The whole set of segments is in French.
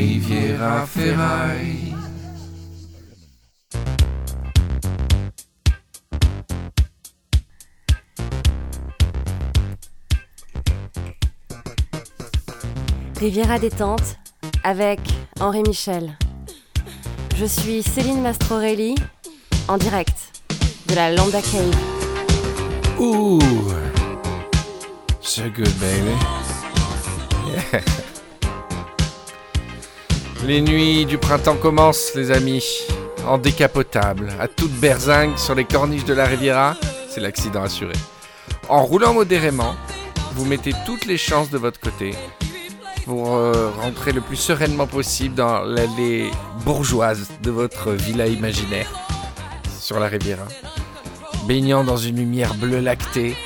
Riviera Ferraille. Riviera détente avec Henri Michel. Je suis Céline Mastrorelli en direct de la Lambda Cave. Ouh, so good, baby. Yeah. Les nuits du printemps commencent, les amis, en décapotable, à toute berzingue sur les corniches de la Riviera, c'est l'accident assuré. En roulant modérément, vous mettez toutes les chances de votre côté pour euh, rentrer le plus sereinement possible dans l'allée bourgeoise de votre villa imaginaire sur la Riviera. Baignant dans une lumière bleue lactée,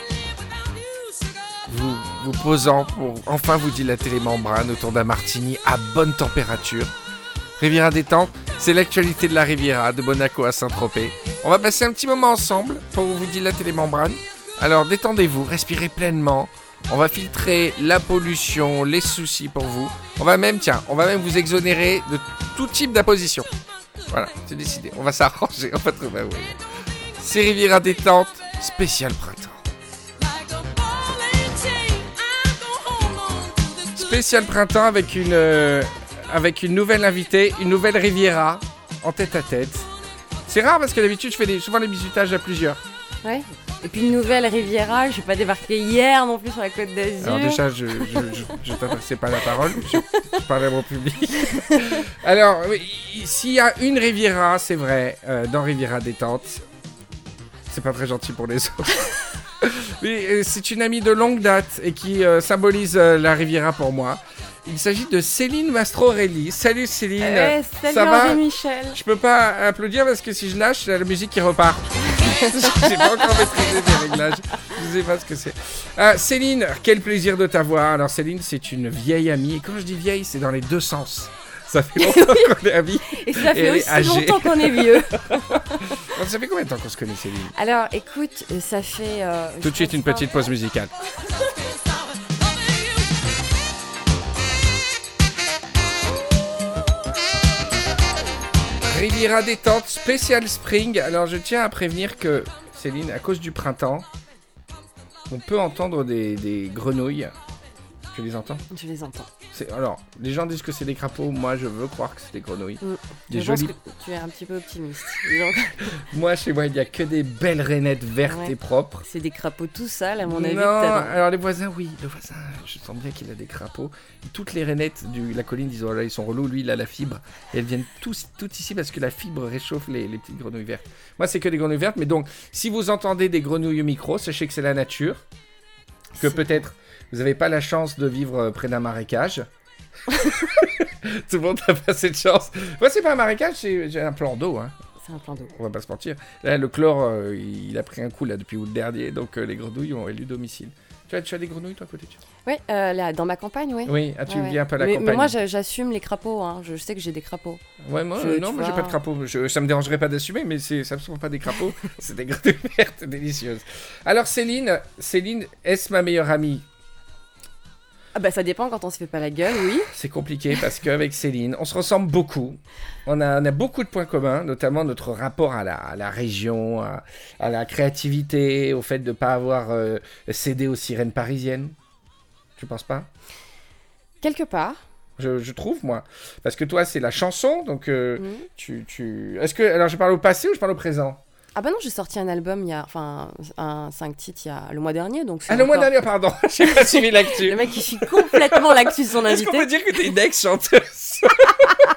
vous posant pour enfin vous dilater les membranes autour d'un martini à bonne température. Riviera détente, c'est l'actualité de la Riviera, de Monaco à Saint-Tropez. On va passer un petit moment ensemble pour vous dilater les membranes. Alors détendez-vous, respirez pleinement. On va filtrer la pollution, les soucis pour vous. On va même, tiens, on va même vous exonérer de tout type d'imposition. Voilà, c'est décidé. On va s'arranger, on va trouver un. C'est Riviera détente, spécial printemps. Spécial printemps avec une, euh, avec une nouvelle invitée, une nouvelle Riviera en tête à tête. C'est rare parce que d'habitude je fais des- souvent les bisutages à plusieurs. Ouais. Et puis une nouvelle Riviera, je suis pas débarqué hier non plus sur la côte d'Azur. Alors déjà, je, je, je, je t'adressais pas la parole, je, je parlais à mon public. Alors, s'il y a une Riviera, c'est vrai, euh, dans Riviera Détente, c'est pas très gentil pour les autres. Oui, euh, c'est une amie de longue date et qui euh, symbolise euh, la Riviera pour moi. Il s'agit de Céline Mastrorelli. Salut Céline. Ouais, salut Ça va Michel. Je peux pas applaudir parce que si je lâche, la musique qui repart. J'ai pas encore maîtrisé les réglages. Je sais pas ce que c'est. Céline, quel plaisir de t'avoir. Alors Céline, c'est une vieille amie. Et quand je dis vieille, c'est dans les deux sens. Ça fait longtemps qu'on est amis. Et ça Et fait est aussi âgée. longtemps qu'on est vieux. Ça fait combien de temps qu'on se connaît, Céline? Alors écoute, euh, ça fait. euh, Tout de suite, une petite pause musicale. Riviera détente, spécial spring. Alors je tiens à prévenir que, Céline, à cause du printemps, on peut entendre des, des grenouilles. Tu les entends Je les entends. C'est- Alors, les gens disent que c'est des crapauds. Moi, je veux croire que c'est des grenouilles. Mm. Des je pense jolies. que tu es un petit peu optimiste. Moi, chez moi, il n'y a que des belles rainettes vertes Ouais. et propres. c'est des crapauds tout sales, à mon avis. non, t'as dans- alors les voisins, oui, le voisin, je sens bien qu'il a des crapauds. Toutes les rainettes de la colline disent, oh là, ils sont relous, lui, il a la fibre. Et elles viennent tous, toutes ici parce que la fibre réchauffe les, les petites grenouilles vertes. Moi, c'est que des grenouilles vertes, mais donc, si vous entendez des grenouilles au micro, sachez que c'est la nature. Que peut-être vous n'avez pas la chance de vivre euh, près d'un marécage. Tout le monde n'a pas cette chance. Moi, c'est pas un marécage, c'est j'ai un plan d'eau. Hein. C'est un plan d'eau. On va pas se mentir. Là, le chlore, euh, il a pris un coup là depuis août dernier, donc euh, les grenouilles ont élu domicile. Tu as, tu as des grenouilles toi à côté Oui, euh, là, dans ma campagne, oui. Oui, ah, tu Ouais, viens un peu à la mais, campagne. mais moi, j'a- j'assume les crapauds. hein. Je sais que j'ai des crapauds. Ouais, moi, je- non, moi j'ai pas de crapaud. Je, ça me dérangerait pas d'assumer, mais c'est ça ne sont pas des crapauds, c'est des grenouilles vertes délicieuses. Alors Céline, Céline, est-ce ma meilleure amie? Ah bah ça dépend quand on se fait pas la gueule, oui. C'est compliqué parce qu'avec Céline, on se ressemble beaucoup. On a, on a beaucoup de points communs, notamment notre rapport à la, à la région, à, à la créativité, au fait de ne pas avoir euh, cédé aux sirènes parisiennes. Tu penses pas? Quelque part. je, je trouve, moi. Parce que toi, c'est la chanson, donc euh, Mhm. tu, tu... Est-ce que... Alors, je parle au passé ou je parle au présent? Ah bah non, j'ai sorti un album il y a, enfin, un 5 titres il y a le mois dernier, donc. c'est Ah, le mois dernier, pardon. J'ai pas suivi l'actu. Le mec qui suit complètement l'actu de son Est-ce qu'on peut invité. dire que t'es une ex-chanteuse?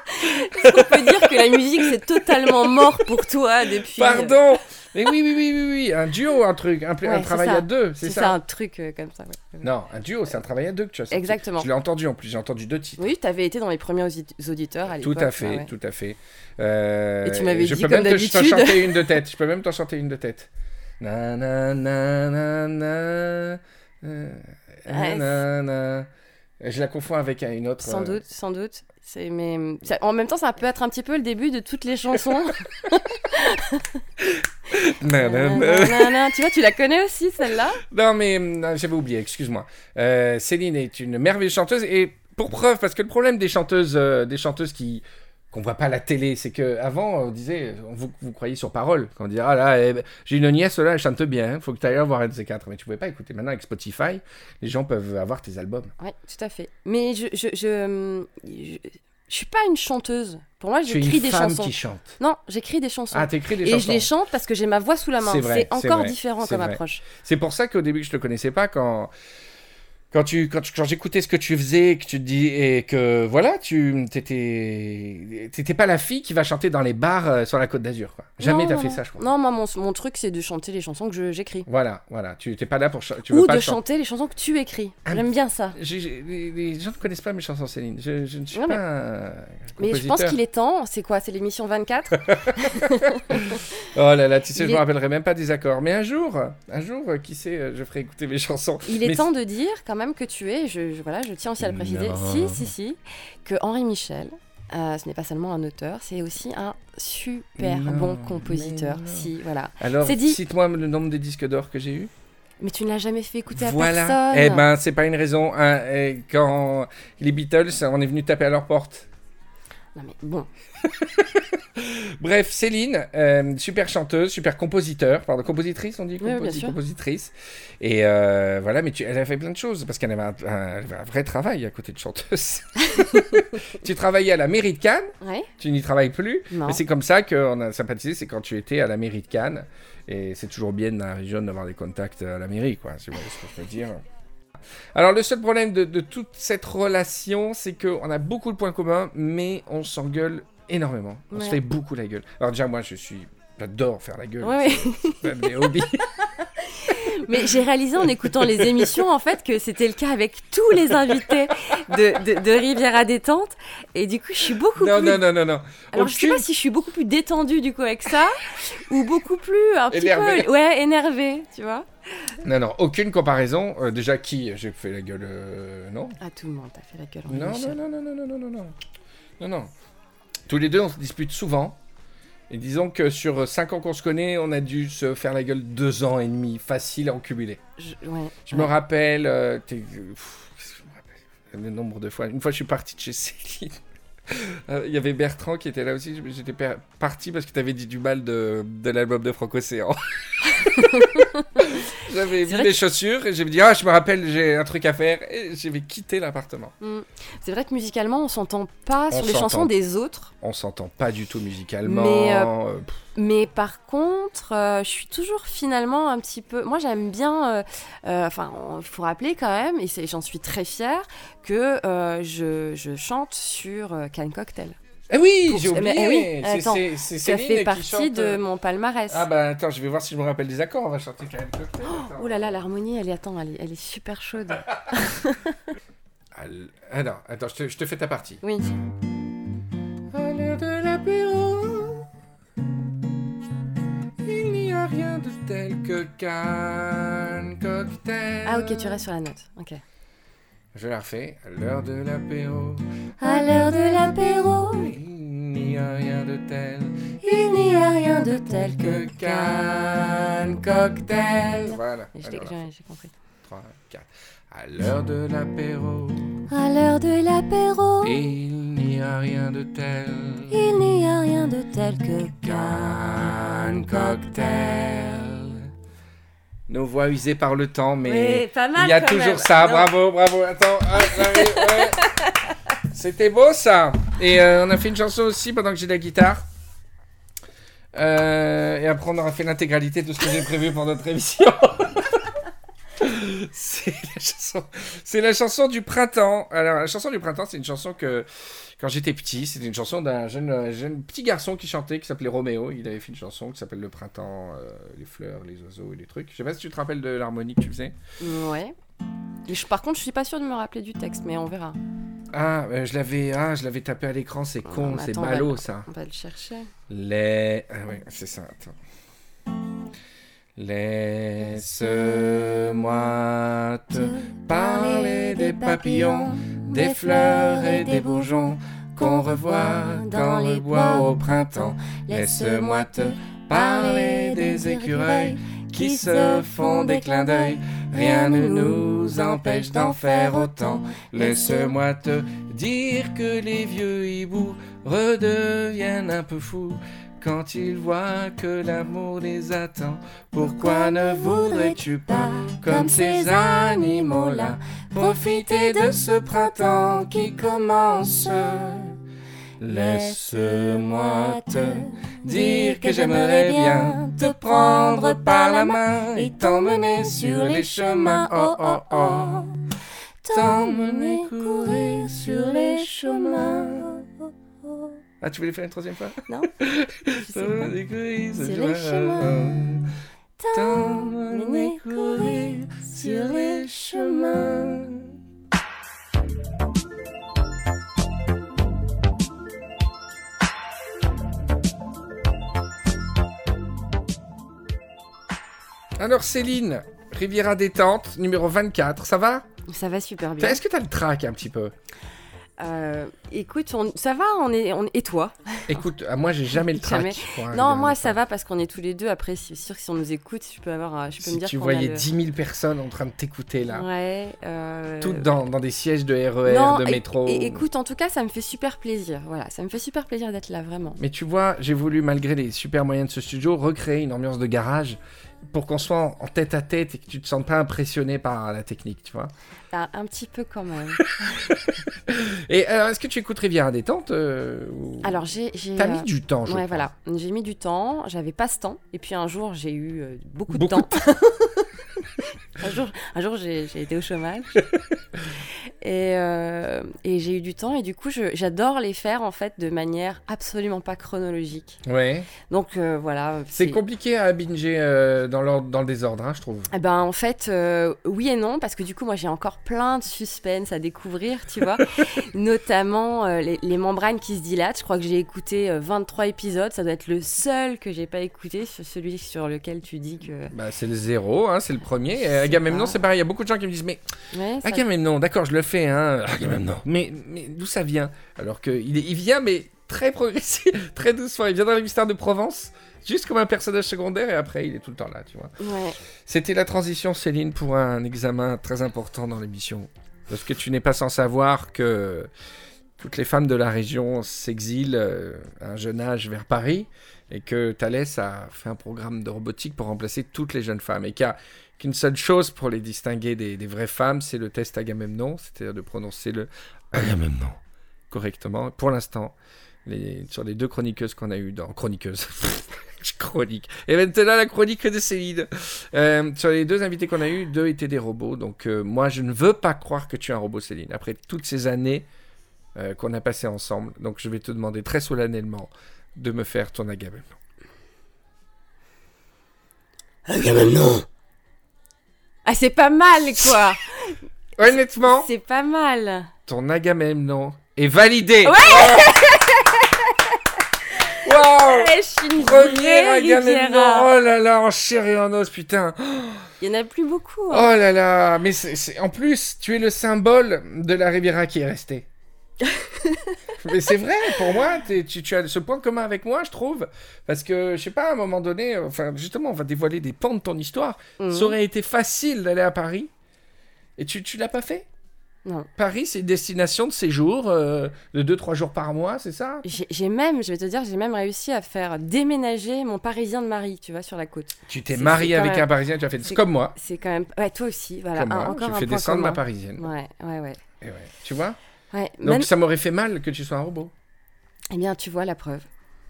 On peut dire que la musique c'est totalement mort pour toi depuis. Pardon Mais oui, oui, oui, oui, oui. Un duo, un truc. Un, c'est travail ça. à deux, C'est c'est ça. ça, un truc euh, comme ça. ouais. Non, un duo, c'est un travail à deux que tu as. Exactement. Je l'ai entendu en plus, j'ai entendu deux titres. Oui, t'avais été dans les premiers audi- auditeurs à Tout l'époque. à fait, ah ouais. tout à fait. Euh, Et tu m'avais je dit, peux comme même te- t'en chanter une de tête. Je peux même t'en chanter une de tête. Na na na na na. euh, Ouais, na, na. Je la confonds avec une autre. Sans euh, doute, sans doute. C'est mais ça- en même temps, ça peut être un petit peu le début de toutes les chansons. na, na. Nanana. Tu vois, tu la connais aussi celle-là? Non, mais j'avais oublié, excuse-moi. Euh, Céline est une merveilleuse chanteuse et Pour preuve, parce que le problème des chanteuses, euh, des chanteuses qui qu'on voit pas à la télé, c'est que avant on disait, on vous, vous croyez sur parole, quand on dit ah là, eh ben, j'ai une nièce là, elle chante bien, hein, faut que tu ailles voir un de ces quatre, mais tu pouvais pas écouter. Maintenant avec Spotify, les gens peuvent avoir tes albums. Ouais, tout à fait. Mais je, je, je, je, je suis pas une chanteuse. Pour moi, j'écris des femme chansons. qui chante. Non, j'écris des chansons. Ah, t'écris des et chansons. je les chante parce que j'ai ma voix sous la main. C'est encore vrai, différent comme vrai. approche. C'est pour ça qu'au début je te connaissais pas quand quand tu quand, quand j'écoutais ce que tu faisais que tu te dis et que voilà tu t'étais t'étais pas la fille qui va chanter dans les bars euh, sur la Côte d'Azur quoi. Jamais t'as fait ça je crois. Non, moi, mon, mon truc, c'est de chanter les chansons que j'écris. Voilà voilà tu t'es pas là pour tu veux Ou pas de chan- chanter les chansons que tu écris. Ah, J'aime bien ça. Les, gens ne connaissent pas mes chansons Céline. Je, je ne suis Non, mais- pas un Mais je pense qu'il est temps. C'est quoi? C'est l'émission 24 Oh là là, tu sais, Il je me est- rappellerai même pas des accords. Mais un jour, un jour, euh, qui sait, euh, je ferai écouter mes chansons. Il est Mais temps de dire quand même que tu es, je, je- voilà, je tiens aussi à le préciser, Non. si, si, si, que Henri Michel, euh, ce n'est pas seulement un auteur, c'est aussi un super Non, bon compositeur. Si, voilà. Alors, C'est dit. cite-moi le nombre des disques d'or que j'ai eu. Mais tu ne l'as jamais fait écouter à Voilà. personne. Eh ben, c'est pas une raison. hein. Quand les Beatles, on est venu taper à leur porte. Non mais bon, Bref, Céline, euh, super chanteuse, super compositeur, pardon, compositrice, on dit Oui, compositrice. Et euh, voilà, mais tu, elle a fait plein de choses parce qu'elle avait un, vrai travail à côté de chanteuse. tu travaillais à la mairie de Cannes, ouais, tu n'y travailles plus. non. Mais c'est comme ça qu'on a sympathisé, c'est quand tu étais à la mairie de Cannes. Et c'est toujours bien dans la région d'avoir des contacts à la mairie, quoi. C'est ce que je veux dire. Alors, le seul problème de, de toute cette relation, c'est qu'on a beaucoup de points communs, mais on s'engueule énormément. On se fait beaucoup la gueule. Alors, déjà, moi, je suis. J'adore faire la gueule. Ouais. C'est mes hobbies. Mais j'ai réalisé en écoutant les émissions en fait que c'était le cas avec tous les invités de, de, de Riviera Détente. Et du coup, je suis beaucoup non, plus. non, non, non, non. Alors, je sais Aucune- pas si je suis beaucoup plus détendue du coup avec ça ou beaucoup plus un petit Énervée. peu ouais énervée, tu vois. Non, non, aucune comparaison. Euh, déjà, qui J'ai fait la gueule. euh, non Ah tout le monde t'a fait la gueule. Non, Michel. non, non, non, non, non, non, non, non. Non, non. Tous les deux, on se dispute souvent. Et disons que sur 5 ans qu'on se connaît, on a dû se faire la gueule 2 ans et demi, facile à en cumuler. Je, ouais. Je me rappelle, euh, pff, je me rappelle le nombre de fois? Une fois, je suis parti de chez Céline. Euh, Il y avait Bertrand qui était là aussi. J'étais parti parce que tu avais dit du mal de, de l'album de Franck Océan. J'avais mis les chaussures et j'ai dit Ah, je me rappelle, j'ai un truc à faire. Et j'ai quitté l'appartement. Mm. C'est vrai que musicalement, on s'entend pas On sur les chansons des autres. On s'entend pas du tout musicalement. Mais, euh, pff, Mais par contre, euh, je suis toujours finalement un petit peu. Moi, j'aime bien. euh, euh, Enfin, il faut rappeler quand même, et j'en suis très fière, que je, je chante sur Can Cocktail. Eh oui, j'ai oublié. eh oui, attends, c'est- Ça fait partie chante, de mon palmarès. Ah bah attends, je vais voir si je me rappelle des accords. On va chanter quand même. Oh là là, l'harmonie, elle est, attends, elle est, elle est super chaude. Ah non, attends, je te, je te fais ta partie. Oui. À l'heure de l'apéro, rien de tel que Cannes Cocktail. Ah ok, tu restes sur la note. Ok. Je la refais. À l'heure de l'apéro, À l'heure de l'apéro, il n'y a rien de tel il n'y a rien de tel que Cannes Cocktail. Voilà. J'ai compris. 3, 4. À l'heure de l'apéro, À l'heure de l'apéro, il n'y a rien de tel il n'y a rien de tel que Cannes Cocktail. Nos voix usées par le temps, mais Oui, pas mal il y a toujours même. ça. Non. Bravo, bravo. Attends, ah, ouais. C'était beau ça. Et euh, on a fait une chanson aussi pendant que j'ai la guitare. Euh, et après, on aura fait l'intégralité de ce que j'ai prévu pour notre émission. c'est la chanson, c'est la chanson du printemps. Alors, la chanson du printemps, c'est une chanson que quand j'étais petit, c'était une chanson d'un jeune, jeune petit garçon qui chantait, qui s'appelait Roméo. Il avait fait une chanson qui s'appelle Le printemps, euh, les fleurs, les oiseaux et les trucs. Je sais pas si tu te rappelles de l'harmonie que tu faisais. Ouais. Je- par contre, je suis pas sûre de me rappeler du texte, mais on verra. Ah, euh, je l'avais, ah, je l'avais tapé à l'écran. C'est con, c'est va ballot le- ça. On va le chercher. Les, ah ouais, c'est ça. Attends. Laisse-moi te parler des papillons, des fleurs et des bourgeons qu'on revoit dans les bois au printemps. Laisse-moi te parler des écureuils qui se font des clins d'œil. Rien ne nous empêche d'en faire autant. Laisse-moi te dire que les vieux hiboux redeviennent un peu fous quand ils voient que l'amour les attend. Pourquoi ne voudrais-tu pas, comme ces animaux-là, profiter de ce printemps qui commence? Laisse-moi te dire que j'aimerais bien te prendre par la main et t'emmener sur les chemins. Oh oh oh. T'emmener courir sur les chemins. Ah, tu voulais faire une troisième fois? Non pas. T'emmener courir Sur les chemins. T'emmener courir sur les chemins. Alors Céline, Riviera détente, numéro 24, ça va? Ça va super bien. Est-ce que t'as le trac un petit peu? Euh, écoute, on- ça va, on est, on... et toi? Écoute, ah, moi j'ai jamais le trac. Jamais. Non, moi ça va parce qu'on est tous les deux. Après, c'est sûr que si on nous écoute, je peux avoir, euh, je peux Si me dire tu voyais a le... 10 000 personnes en train de t'écouter là, Ouais. euh, toutes dans, dans des sièges de RER, Non, de métro. Et, écoute, en tout cas, ça me fait super plaisir. Voilà, ça me fait super plaisir d'être là, vraiment. Mais tu vois, j'ai voulu, malgré les super moyens de ce studio, recréer une ambiance de garage pour qu'on soit en tête à tête et que tu te sentes pas impressionné par la technique, tu vois. Ah, un petit peu quand même. Et alors, est-ce que tu écoutes Riviera détente euh, ou- Alors, j'ai. j'ai, T'as euh, mis du temps, je Ouais, voilà. J'ai mis du temps, j'avais pas ce temps. Et puis un jour, j'ai eu euh, beaucoup de Beaucoup de temps. un jour, un jour j'ai été au chômage. et euh, et j'ai eu du temps. Et du coup, j'adore les faire, en fait, de manière absolument pas chronologique. Ouais. Donc, euh, voilà. C'est compliqué à binger euh, dans, le désordre, hein, je trouve. Eh ben, en fait, oui et non, parce que du coup, moi, j'ai encore plein de suspense à découvrir, tu vois. Notamment les, les membranes qui se dilatent. Je crois que j'ai écouté euh, 23 épisodes. Ça doit être le seul que j'ai pas écouté, ce- celui sur lequel tu dis que. Bah, c'est le zéro, hein, c'est le premier. Sais Agamemnon, c'est pareil. Il y a beaucoup de gens qui me disent Mais Ouais, ça- Agamemnon, d'accord, je le fais, hein. Agamemnon. Mais, mais d'où ça vient? Alors qu'il il vient, mais très progressif, très doucement. Il vient dans les mystères de Provence, juste comme un personnage secondaire, et après, il est tout le temps là, tu vois. Ouais. C'était la transition, Céline, pour un examen très important dans l'émission. Parce que tu n'es pas sans savoir que toutes les femmes de la région s'exilent euh, à un jeune âge vers Paris et que Thalès a fait un programme de robotique pour remplacer toutes les jeunes femmes et qu'il y a qu'une seule chose pour les distinguer des, des vraies femmes, c'est le test Agamemnon, c'est-à-dire de prononcer le Agamemnon correctement. Pour l'instant, les, sur les deux chroniqueuses qu'on a eues dans... Chroniqueuses Chronique. Et maintenant, la chronique de Céline. Euh, sur les deux invités qu'on a eu, deux étaient des robots. Donc, euh, moi, je ne veux pas croire que tu es un robot, Céline. Après toutes ces années euh, qu'on a passées ensemble. Donc, je vais te demander très solennellement de me faire ton Agamemnon. Agamemnon, Ah, c'est pas mal, quoi Honnêtement, C'est pas mal ton Agamemnon est validé. Ouais Waouh Eh, Je suis une Premier Agamemnon. Oh là là, en chair et en os, putain. Il y en a plus beaucoup. Oh hein. là là, mais c'est- en plus, tu es le symbole de la Riviera qui est restée. mais c'est vrai, pour moi, tu, tu as ce point commun avec moi, je trouve. Parce que, je sais pas, à un moment donné, enfin, justement, on va dévoiler des pans de ton histoire. Mhm. Ça aurait été facile d'aller à Paris. Et tu, tu l'as pas fait? Non. Paris, c'est une destination de séjour euh, de 2-3 jours par mois, c'est ça? J'ai même, je vais te dire, j'ai même réussi à faire déménager mon Parisien de mari, tu vois, sur la côte. Tu t'es marié avec même- un Parisien, tu as fait c'est- comme moi. C'est quand même. Ouais, toi aussi, voilà. Comme un- moi, encore je un fais descendre ma. Parisienne. Ouais, ouais, ouais. Et ouais. Tu vois? Ouais. Donc Même- ça m'aurait fait mal que tu sois un robot. Eh bien, tu vois la preuve.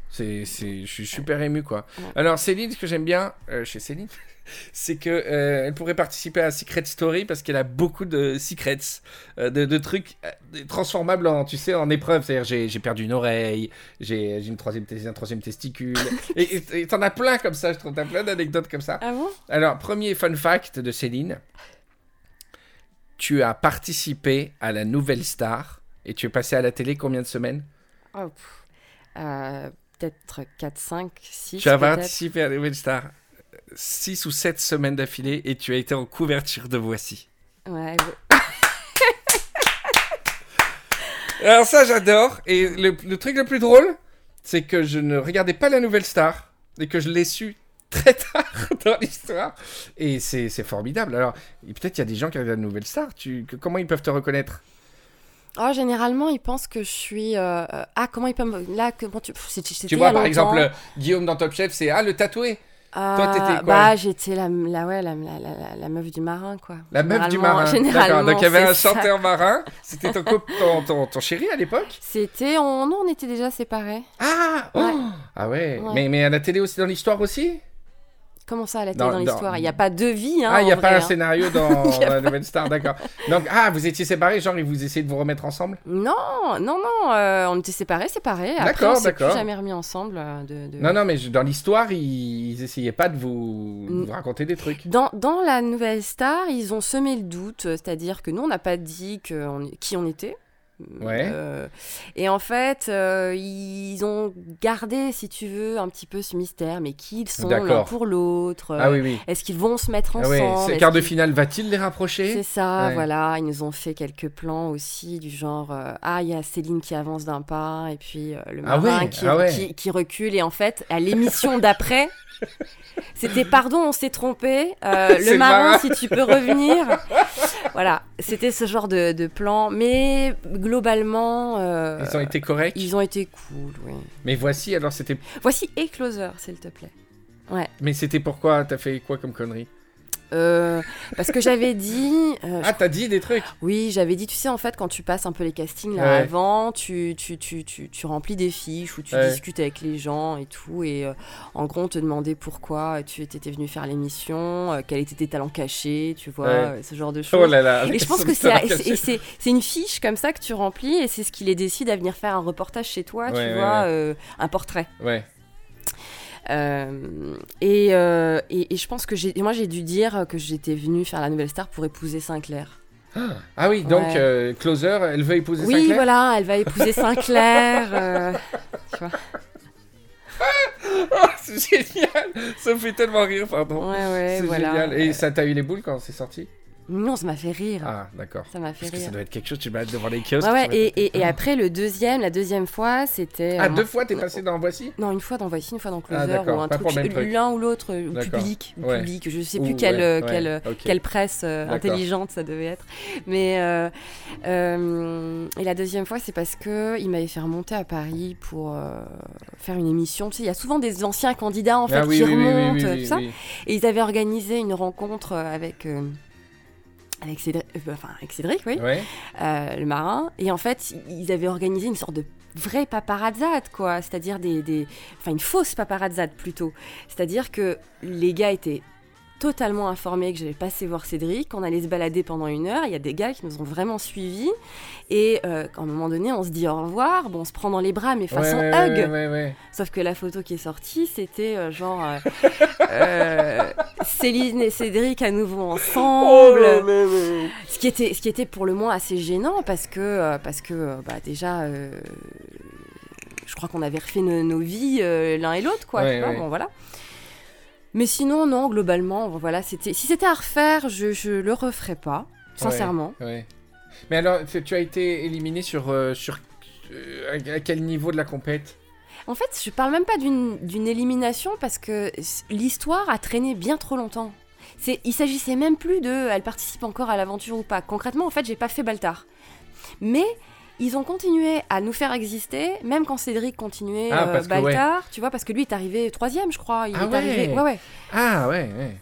C'est, c'est, je suis super ému quoi. Ouais. Alors Céline, ce que j'aime bien euh, chez Céline, c'est que euh, elle pourrait participer à Secret Story parce qu'elle a beaucoup de secrets, euh, de, de trucs transformables en, tu sais, en épreuves. C'est-à-dire j'ai, j'ai perdu une oreille, j'ai, j'ai une troisième, un troisième testicule. et t'en as plein comme ça, je trouve. T'as plein d'anecdotes comme ça. Ah bon? Alors premier fun fact de Céline, tu as participé à la Nouvelle Star et tu es passé à la télé combien de semaines? Oh. Euh, Peut-être 4, 5, 6. Tu as participé à la Nouvelle Star 6 ou 7 semaines d'affilée et tu as été en couverture de Voici. Ouais, Alors ça j'adore et le, le truc le plus drôle c'est que je ne regardais pas la Nouvelle Star et que je l'ai su très tard dans l'histoire. Et c'est formidable. Alors, peut-être il y a des gens qui regardent la nouvelle star. Tu, que- comment ils peuvent te reconnaître? Oh, généralement, ils pensent que je suis. euh, euh, Ah, comment ils peuvent. me- Là, comment tu. Pff, Tu vois, par exemple, Guillaume dans Top Chef, c'est Ah, le tatoué. Ah, t'étais quoi? Bah, j'étais la, la, ouais, la, la, la, meuf du marin, quoi. La meuf du marin. D'accord. Généralement, Donc il y avait un ça. chanteur marin. C'était ton, ton, ton, ton chéri à l'époque? C'était. On... Non, on était déjà séparés. Ah oh Ouais. Ah ouais. Ouais. Mais, mais à la télé aussi, dans l'histoire aussi? Comment ça, la télé Dans- l'histoire? Il n'y a pas de vie, hein. Ah, il n'y a pas un hein. scénario dans la nouvelle star, d'accord. Donc, ah, vous étiez séparés, genre, et vous essayez de vous remettre ensemble? Non, non, non. euh, on était séparés, séparés. Après, D'accord, on s'est plus d'accord. jamais remis ensemble. euh, de, de- Non, non, mais je- dans l'histoire, ils, ils essayaient pas de vous, de vous raconter des trucs. Dans, dans la nouvelle star, ils ont semé le doute, c'est-à-dire que nous, on n'a pas dit que on- qui on était. Ouais. Euh, et en fait, euh, ils ont gardé, si tu veux, un petit peu ce mystère. Mais qui ils sont l'un pour l'autre? Euh, Ah oui, oui. Est-ce qu'ils vont se mettre Ah ensemble? Est-ce quart de finale va-t-il les rapprocher? C'est ça, Ouais. voilà. Ils nous ont fait quelques plans aussi, du genre euh, Ah, il y a Céline qui avance d'un pas, et puis le Ah marin qui, ah ouais. qui, qui recule. Et en fait, à l'émission d'après, c'était Pardon, on s'est trompé. euh, le marin, marin. si tu peux revenir. voilà, c'était ce genre de, de plan. Mais globalement, euh, Ils ont été corrects. ils ont été cool, oui. Mais voici, alors c'était. Voici et Closer, s'il te plaît. Mais c'était pourquoi T'as fait quoi comme connerie? Euh, parce que j'avais dit, euh, Ah, t'as dit des trucs Oui, j'avais dit, tu sais, en fait, quand tu passes un peu les castings là, Ouais. avant, tu, tu, tu, tu, tu remplis des fiches où tu Ouais. discutes avec les gens et tout. Et euh, en gros, on te demandait pourquoi tu étais venu faire l'émission, quels étaient tes talents cachés, tu vois, Ouais. ce genre de choses. Oh là là. Et je pense que c'est une fiche comme ça que tu remplis et c'est ce qui les décide à venir faire un reportage chez toi, tu vois, un portrait. Ouais. Euh, et, euh, et, et je pense que j'ai, moi j'ai dû dire que j'étais venue faire la nouvelle star pour épouser Sinclair. Ah oui, donc Ouais. euh, Closer, elle veut épouser Oui, Sinclair voilà, elle va épouser Sinclair. euh, tu vois. Ah, c'est génial Ça me fait tellement rire, pardon. Ouais, ouais, c'est voilà. génial. Et ça t'a eu les boules quand c'est sorti? Non, ça m'a fait rire. Ah, d'accord. Ça m'a fait Parce que ça rire. doit être quelque chose, tu vas devant les kiosques. Ouais, et, être- et, et après, le deuxième, la deuxième fois, c'était. Ah, euh, deux fois t'es passé dans Voici? Non, une fois dans Voici, une fois dans Closer, Ah, ou un pas truc, l'un ou l'autre, ou D'accord. public, ou Ouais. public, je sais Ou- plus quelle, ouais, euh, ouais, quelle, euh, ok. quelle presse euh, intelligente ça devait être. Mais euh, euh, et la deuxième fois, c'est parce que il m'avait fait remonter à Paris pour euh, faire une émission. Tu sais, il y a souvent des anciens candidats en fait Ah oui, qui oui, remontent, oui, tout ça. Et ils avaient organisé une rencontre euh, avec. Euh, avec Cédric, euh, enfin avec Cédric, oui, Ouais. euh, le marin. Et en fait, ils avaient organisé une sorte de vraie paparazzade, quoi. C'est-à-dire des, des... Enfin, une fausse paparazzade, plutôt. C'est-à-dire que les gars étaient totalement informés que j'allais passer voir Cédric, qu'on allait se balader pendant une heure. Il y a des gars qui nous ont vraiment suivis. Et euh, à un moment donné, on se dit au revoir. Bon, on se prend dans les bras, mais façon ouais, hug. Ouais, ouais, ouais. Sauf que la photo qui est sortie, c'était euh, genre euh, euh, Céline et Cédric à nouveau ensemble. Ce qui était, ce qui était pour le moins assez gênant parce que, parce que bah, déjà, je crois qu'on avait refait nos, nos vies euh, l'un et l'autre, quoi. Ouais, tu vois, ouais. bon, voilà. Mais sinon, non, globalement, voilà, c'était. Si c'était à refaire, je, je le referais pas, sincèrement. Ouais. Mais alors, tu as été éliminé sur, euh, sur euh, à- quel niveau de la compète? En fait, je parle même pas d'une élimination parce que l'histoire a traîné bien trop longtemps. C'est, il s'agissait même plus de, elle participe encore à l'aventure ou pas. Concrètement, en fait, j'ai pas fait Baltar. Mais ils ont continué à nous faire exister, même quand Cédric continuait Ah, euh, Baltar, tu vois, parce que lui est arrivé troisième, je crois. Il Ah est ouais. arrivé, ouais, ouais. Ah ouais, ouais.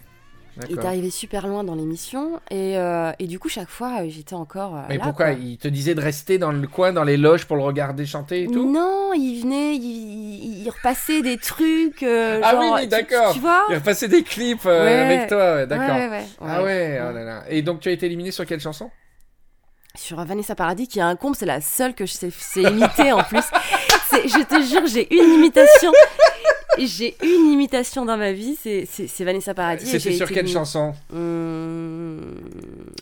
Il est arrivé super loin dans l'émission et, euh, et du coup, chaque fois, euh, j'étais encore. euh, Mais là, pourquoi quoi. Il te disait de rester dans le coin, dans les loges pour le regarder chanter et tout? Non, il venait, il, repassait des trucs. euh, Ah oui, genre, oui, d'accord. Tu, vois? Il repassait des clips Ouais. avec toi, ouais, d'accord. Ouais, ouais, Ah ouais, oh ouais. là là. Et donc tu as été éliminé sur quelle chanson? Sur Vanessa Paradis, qui est un comble, c'est la seule que je sais, sais imiter en plus. Je te jure, j'ai une imitation. J'ai une imitation dans ma vie, c'est Vanessa Paradis. C'était sur quelle éliminée. chanson Hum,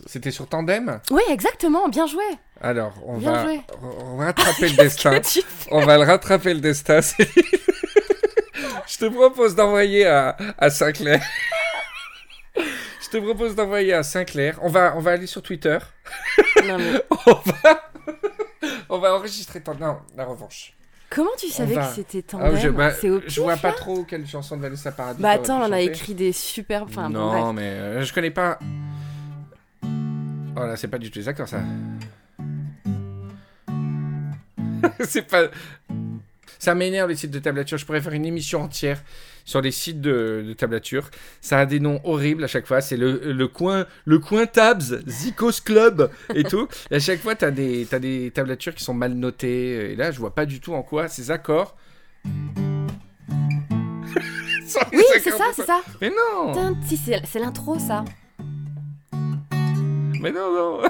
C'était sur Tandem Oui, exactement, bien joué. Alors, on Bien va, joué. on va rattraper le destin. On va le rattraper le destin. Je te propose d'envoyer à, à Sinclair. Je te propose d'envoyer à Sinclair. On va, on va aller sur Twitter. Non, mais On va, on va enregistrer ton. Non, la revanche. Comment tu savais va- que c'était Ah, tandem je, bah, C'est au je vois pas trop quelle chanson de Vanessa Paradis. Bah attends, on a écrit des super. Enfin, bon, non, mais euh, je connais pas. Oh là, c'est pas du tout les accords, ça. c'est pas. Ça m'énerve les sites de tablature. Je pourrais faire une émission entière sur les sites de, de tablature. Ça a des noms horribles à chaque fois. C'est le, le coin, le coin Tabs, Zikos Club et tout. Et à chaque fois, t'as des, t'as des tablatures qui sont mal notées. Et là, je vois pas du tout en quoi ces accords. Oui, c'est ça, c'est ça. Mais non. Putain, si, c'est l'intro, ça. Mais non, non.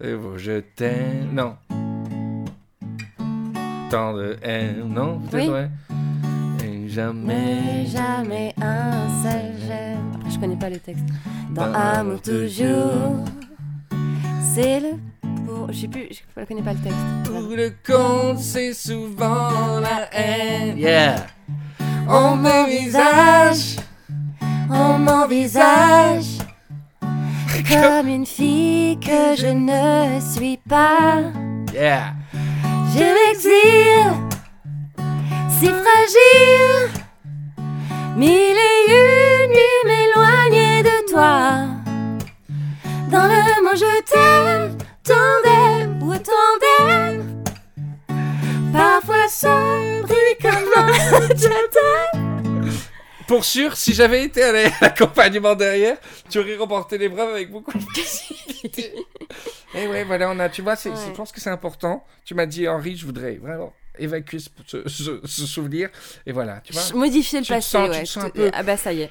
Bon, je t'aime. Non. Tant de haine. Non, peut-être, Oui. ouais. Jamais. Mais jamais un seul j'aime. Après, je connais pas le texte. Dans Amour toujours. toujours. C'est le. Pour... Je sais plus, je connais pas le texte. Pour le compte, c'est souvent la haine. Yeah. On m'envisage. On m'envisage comme une fille que je ne suis pas. Yeah. Je m'exile, si fragile. Mille et une nuits m'éloigner de toi. Dans le mot je t'aime, tandem ou tandem. Parfois sombre et comme un je t'aime. Pour sûr, si j'avais été à la- l'accompagnement derrière, tu aurais remporté l'épreuve avec beaucoup de facilité. Et ouais, voilà, on a, tu vois, Ouais. je pense que c'est important. Tu m'as dit, Henri, je voudrais vraiment évacuer ce, ce- ce- souvenir. Et voilà, tu vois. Modifier le Tu passé, sens- tu ouais. sens un peu- Ah bah ça y est.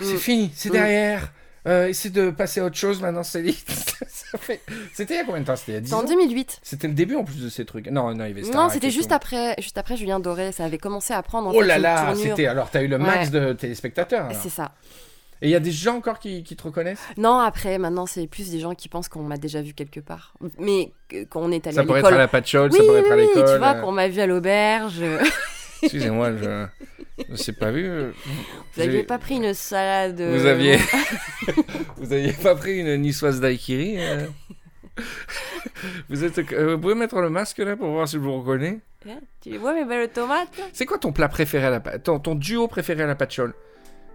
C'est Mm. fini, c'est Mm. derrière. Euh, essaie de passer à autre chose maintenant, Céline. Ça fait- C'était il y a combien de temps? C'était il y a 10 C'était en ans 2008. C'était le début en plus de ces trucs. Non, non, il y avait Non, c'était juste tout. après, juste après Julien Doré. Ça avait commencé à prendre en Oh fait, là là, c'était. Alors, t'as eu le max Ouais. de téléspectateurs. C'est ça. Et il y a des gens encore qui, qui te reconnaissent Non, après, maintenant, c'est plus des gens qui pensent qu'on m'a déjà vu quelque part. Mais qu'on est allé Ça à pourrait être l'école. à la patchole, Oui, ça pourrait oui, être à oui, l'école. tu vois, euh, qu'on m'a vu à l'auberge. Excusez-moi, je ne sais pas vu. euh, Vous aviez avez- pas pris une salade. euh, Vous aviez... vous aviez pas pris une niçoise daiquiri euh Vous êtes... vous pouvez mettre le masque là pour voir si je vous reconnais? Tu vois mes belles tomates C'est quoi ton plat préféré à la ton, ton duo préféré à la patchole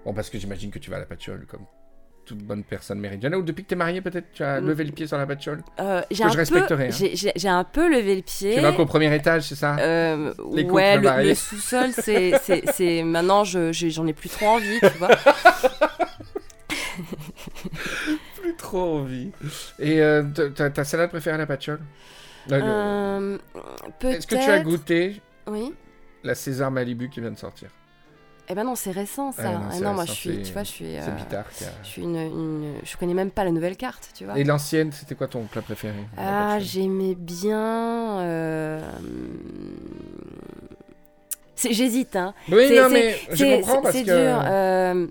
Bon, parce que j'imagine que tu vas à la patchole comme toute bonne personne méridienne. Ou depuis que t'es marié, peut-être tu as Mm. levé le pied sur la patchole Euh, J'ai Que un je peu, respecterai, hein. j'ai- un peu levé le pied. Tu vas qu'au premier étage, c'est ça Euh, Les ouais, le, le sous-sol, c'est, maintenant, je, j'en ai plus trop envie, tu vois. Plus trop envie. Et euh, ta- salade préférée à la patchole Euh. Est-ce que tu as goûté Oui. la César Malibu qui vient de sortir? Eh ben non, c'est récent ça. Non, Ah c'est non, moi je suis, tu vois, je suis. C'est euh, je suis une, une- je connais même pas la nouvelle carte, tu vois. Et l'ancienne, c'était quoi ton plat préféré Ah, j'aimais bien. euh, J'hésite, hein. Oui, non, mais je comprends parce c'est que... dur. euh,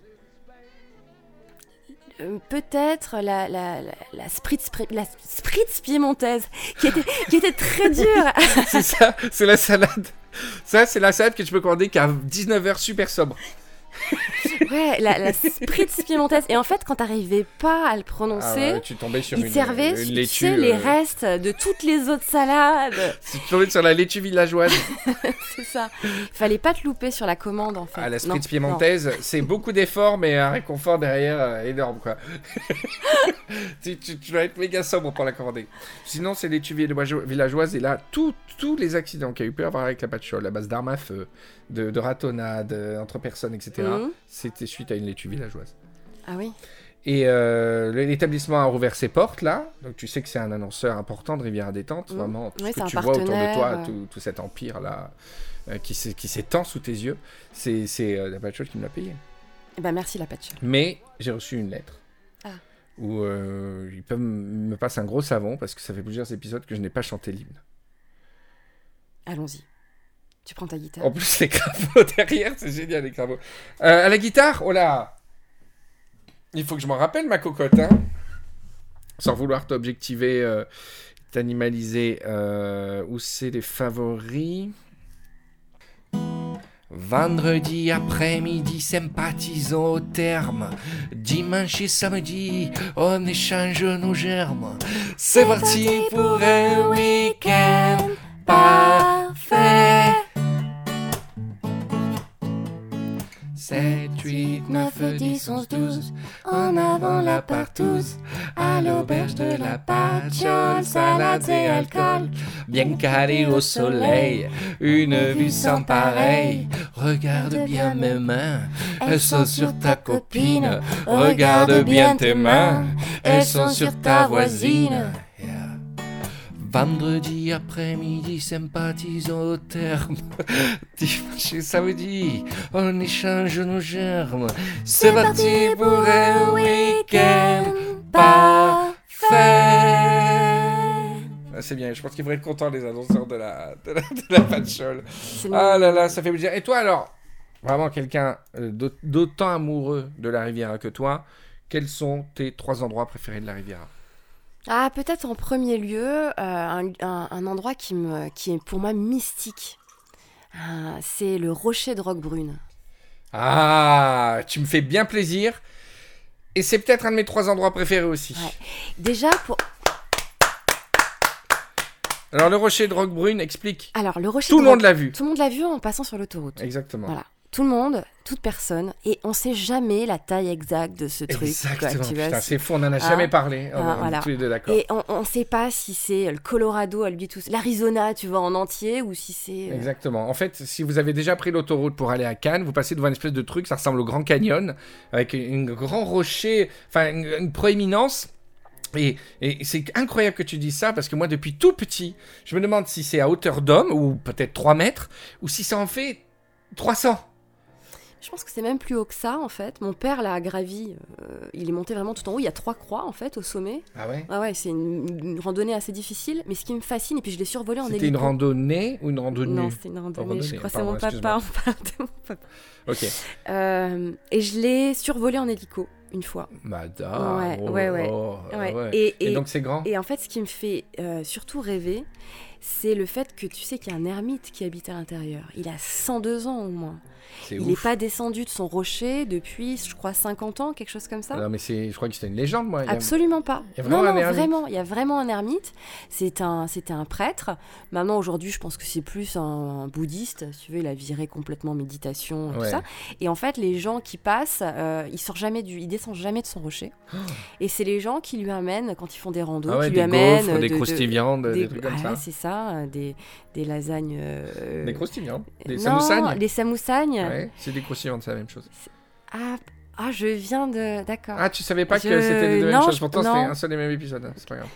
euh, Peut-être la, la, la, la spritz, la spritz piémontaise qui était, qui était très dure. c'est ça, c'est la salade. Ça, c'est la salade que tu peux commander qu'à 19h super sobre. ouais, la, la spritz piémontaise. Et en fait, quand t'arrivais pas à le Ah prononcer, ouais, tu tombais sur une, tu laitue. sais, les euh, restes de toutes les autres salades. Tu tombais sur la laitue villageoise. C'est ça. Fallait pas te louper sur la commande, en fait. Ah, la spritz piémontaise, c'est beaucoup d'efforts, mais un réconfort derrière euh, énorme, quoi. tu, tu- tu dois être méga sobre pour la commander. Sinon, c'est laitue villageoise, et là, tous les accidents qu'il y a eu pu avoir avec la patchole, à base d'armes à feu, de, de ratonnades euh, entre personnes, etc., Mhm. c'était suite à une laitue villageoise. Ah oui. Et euh, l'établissement a rouvert ses portes là, donc tu sais que c'est un annonceur important de Riviera Détente, Mhm. vraiment tout Oui, ce que tu vois autour de toi, euh. tout, tout cet empire là euh, qui s'é- qui s'étend sous tes yeux, c'est euh, la patchole qui me l'a payé. Eh ben merci la patch. Mais j'ai reçu une lettre Ah. où ils peuvent me passer un gros savon parce que ça fait plusieurs épisodes que je n'ai pas chanté l'hymne. Allons-y. Tu prends ta guitare. En plus les crapauds derrière, c'est génial les crapauds. Euh, à la guitare, oh là Il faut que je m'en rappelle ma cocotte, hein Sans vouloir t'objectiver, euh, t'animaliser. Euh, où c'est les favoris Vendredi après-midi, sympathisons au terme. Dimanche et samedi, on échange nos germes. C'est parti pour un week-end parfait. 7, 8, 9, 10, 11, 12. En avant la partouze, à l'auberge de la patchole, salades et alcool. Bien calé au soleil, une vue sans pareil. Regarde bien mes mains, elles sont sur ta copine. Regarde bien tes mains, elles sont sur ta voisine. Vendredi après-midi, sympathisons au terme. Dimanche samedi, on échange nos germes. C'est parti pour un week-end parfait. Ah, C'est bien, je pense qu'ils vont être contents, les annonceurs de la, de la, de la patchole. Ah là là, ça fait plaisir. Et toi alors Vraiment quelqu'un euh, d'aut- d'autant amoureux de la Riviera que toi, quels sont tes trois endroits préférés de la Riviera? Ah, peut-être en premier lieu, euh, un, un- un endroit qui, me, qui est pour moi mystique. Ah, c'est le rocher de Roquebrune. Ah, tu me fais bien plaisir. Et c'est peut-être un de mes trois endroits préférés aussi. Ouais. Déjà, pour... Alors le rocher de Roquebrune explique. alors le rocher Tout le monde l'a vu. Tout le monde l'a vu en passant sur l'autoroute. Exactement. Voilà. Tout le monde, toute personne, et on sait jamais la taille exacte de ce truc. Exactement. c'est- fou, on n'en a Ah. jamais parlé. On Ah, est voilà. tous les deux d'accord. Et on ne sait pas si c'est le Colorado à lui tout, l'Arizona, tu vois, en entier, ou si c'est. euh, Exactement. En fait, si vous avez déjà pris l'autoroute pour aller à Cannes, vous passez devant une espèce de truc, ça ressemble au Grand Canyon, avec un grand rocher, enfin une, une proéminence. Et, et c'est incroyable que tu dises ça, parce que moi, depuis tout petit, je me demande si c'est à hauteur d'homme, ou peut-être 3 mètres, ou si ça en fait 300. Je pense que c'est même plus haut que ça, en fait. Mon père l'a gravi, euh, il est monté vraiment tout en haut. Il y a trois croix, en fait, au sommet. Ah ouais? Ah ouais, c'est une, une randonnée assez difficile, mais ce qui me fascine, et puis je l'ai survolé en C'était une hélico. randonnée ou une randonnée? Non, c'était une randonnée, randonnée, je crois que c'est mon papa, on parle de mon papa. Ok. Euh, et je l'ai survolé en hélico, une fois. Madame. Ouais, oh, ouais, ouais. oh, Ouais. ouais. Et, Et, et- donc c'est grand? et en fait, ce qui me fait euh, surtout rêver, c'est le fait que tu sais qu'il y a un ermite qui habite à l'intérieur. Il a 102 ans au moins. Il n'est pas descendu de son rocher depuis, je crois, 50 ans, quelque chose comme ça. Non mais c'est, je crois que c'était une légende moi. A- Absolument pas. il y a vraiment non, un non, ermite vraiment, il y a vraiment un ermite. C'est un, c'était un prêtre. Maintenant, aujourd'hui, je pense que c'est plus un, un bouddhiste. Si tu veux, il a viré complètement méditation et Ouais. tout ça. Et en fait, les gens qui passent, euh, il sort jamais du, il descend jamais de son rocher. Et c'est les gens qui lui amènent quand ils font des randos, Ah ouais, qui des lui amènent gaufres, de- des de- croustillantes, des, des- trucs comme ah ça. ouais, c'est ça, euh, des, des lasagnes. euh, Des croustillantes. Des non, samousagnes. les Ouais, c'est des c'est la même chose. Ah, ah, je viens de, d'accord. Ah, tu savais pas que c'était les deux mêmes choses. Pourtant, c'était un seul et même épisode. hein, C'est pas grave.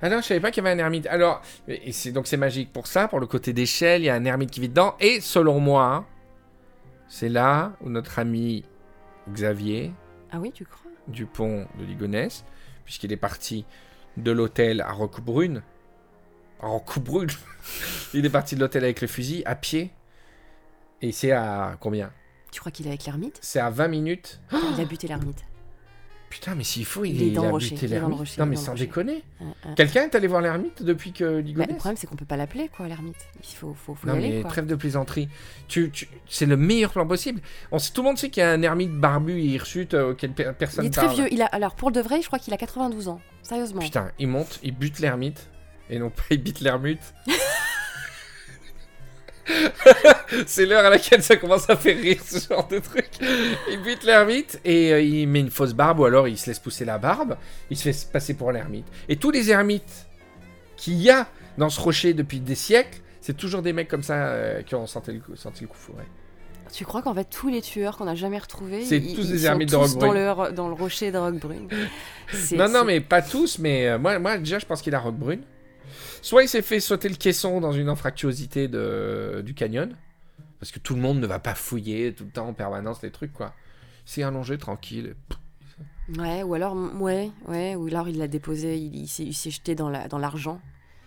Ah non, je savais pas qu'il y avait un ermite. Alors, et c'est donc c'est magique pour ça, pour le côté d'échelle, il y a un ermite qui vit dedans. Et selon moi, c'est là où notre ami Xavier Ah oui, tu crois? Dupont de Ligonnès, puisqu'il est parti de l'hôtel à Roquebrune. À Roquebrune? Il est parti de l'hôtel avec le fusil, à pied. Et c'est à combien? Tu crois qu'il est avec l'ermite? C'est à 20 minutes. Il a buté l'ermite. Putain, mais s'il faut, il, Il est dans a le rocher, buté il l'ermite. Non, il mais sans déconner. Hein, hein. Quelqu'un est allé voir l'ermite depuis que Bah, Ligonnès le problème, c'est qu'on peut pas l'appeler, quoi, l'ermite. Il faut, faut, faut Non, y aller, mais quoi. trêve de plaisanterie. Tu, tu- c'est le meilleur plan possible. On sait- tout le monde sait qu'il y a un ermite barbu et hirsute euh, auquel pe- personne Il est très parle. vieux. Il a, alors, pour de vrai, je crois qu'il a 92 ans. Sérieusement. Putain, il monte, il bute l'ermite. Et non pas il bute l'ermite. c'est l'heure à laquelle ça commence à faire rire ce genre de truc. Il bute l'ermite et euh, il met une fausse barbe ou alors il se laisse pousser la barbe. Il se fait passer pour l'ermite. Et tous les ermites qu'il y a dans ce rocher depuis des siècles, c'est toujours des mecs comme ça euh, qui ont senti le coup, senti le coup fourré. Tu crois qu'en fait, tous les tueurs qu'on a jamais retrouvés, C'est ils- tous ils des sont ermites de tous Roquebrune. dans le, dans le rocher de Roquebrune. Non, non, mais pas tous, mais euh, moi, moi déjà, je pense qu'il a Roquebrune. Soit il s'est fait sauter le caisson dans une anfractuosité de, du canyon, parce que tout le monde ne va pas fouiller tout le temps en permanence les trucs, quoi. C'est allongé, tranquille. Ouais, ou alors, ouais, ouais, ou alors il l'a déposé, il, il s'est jeté dans la- dans l'argent.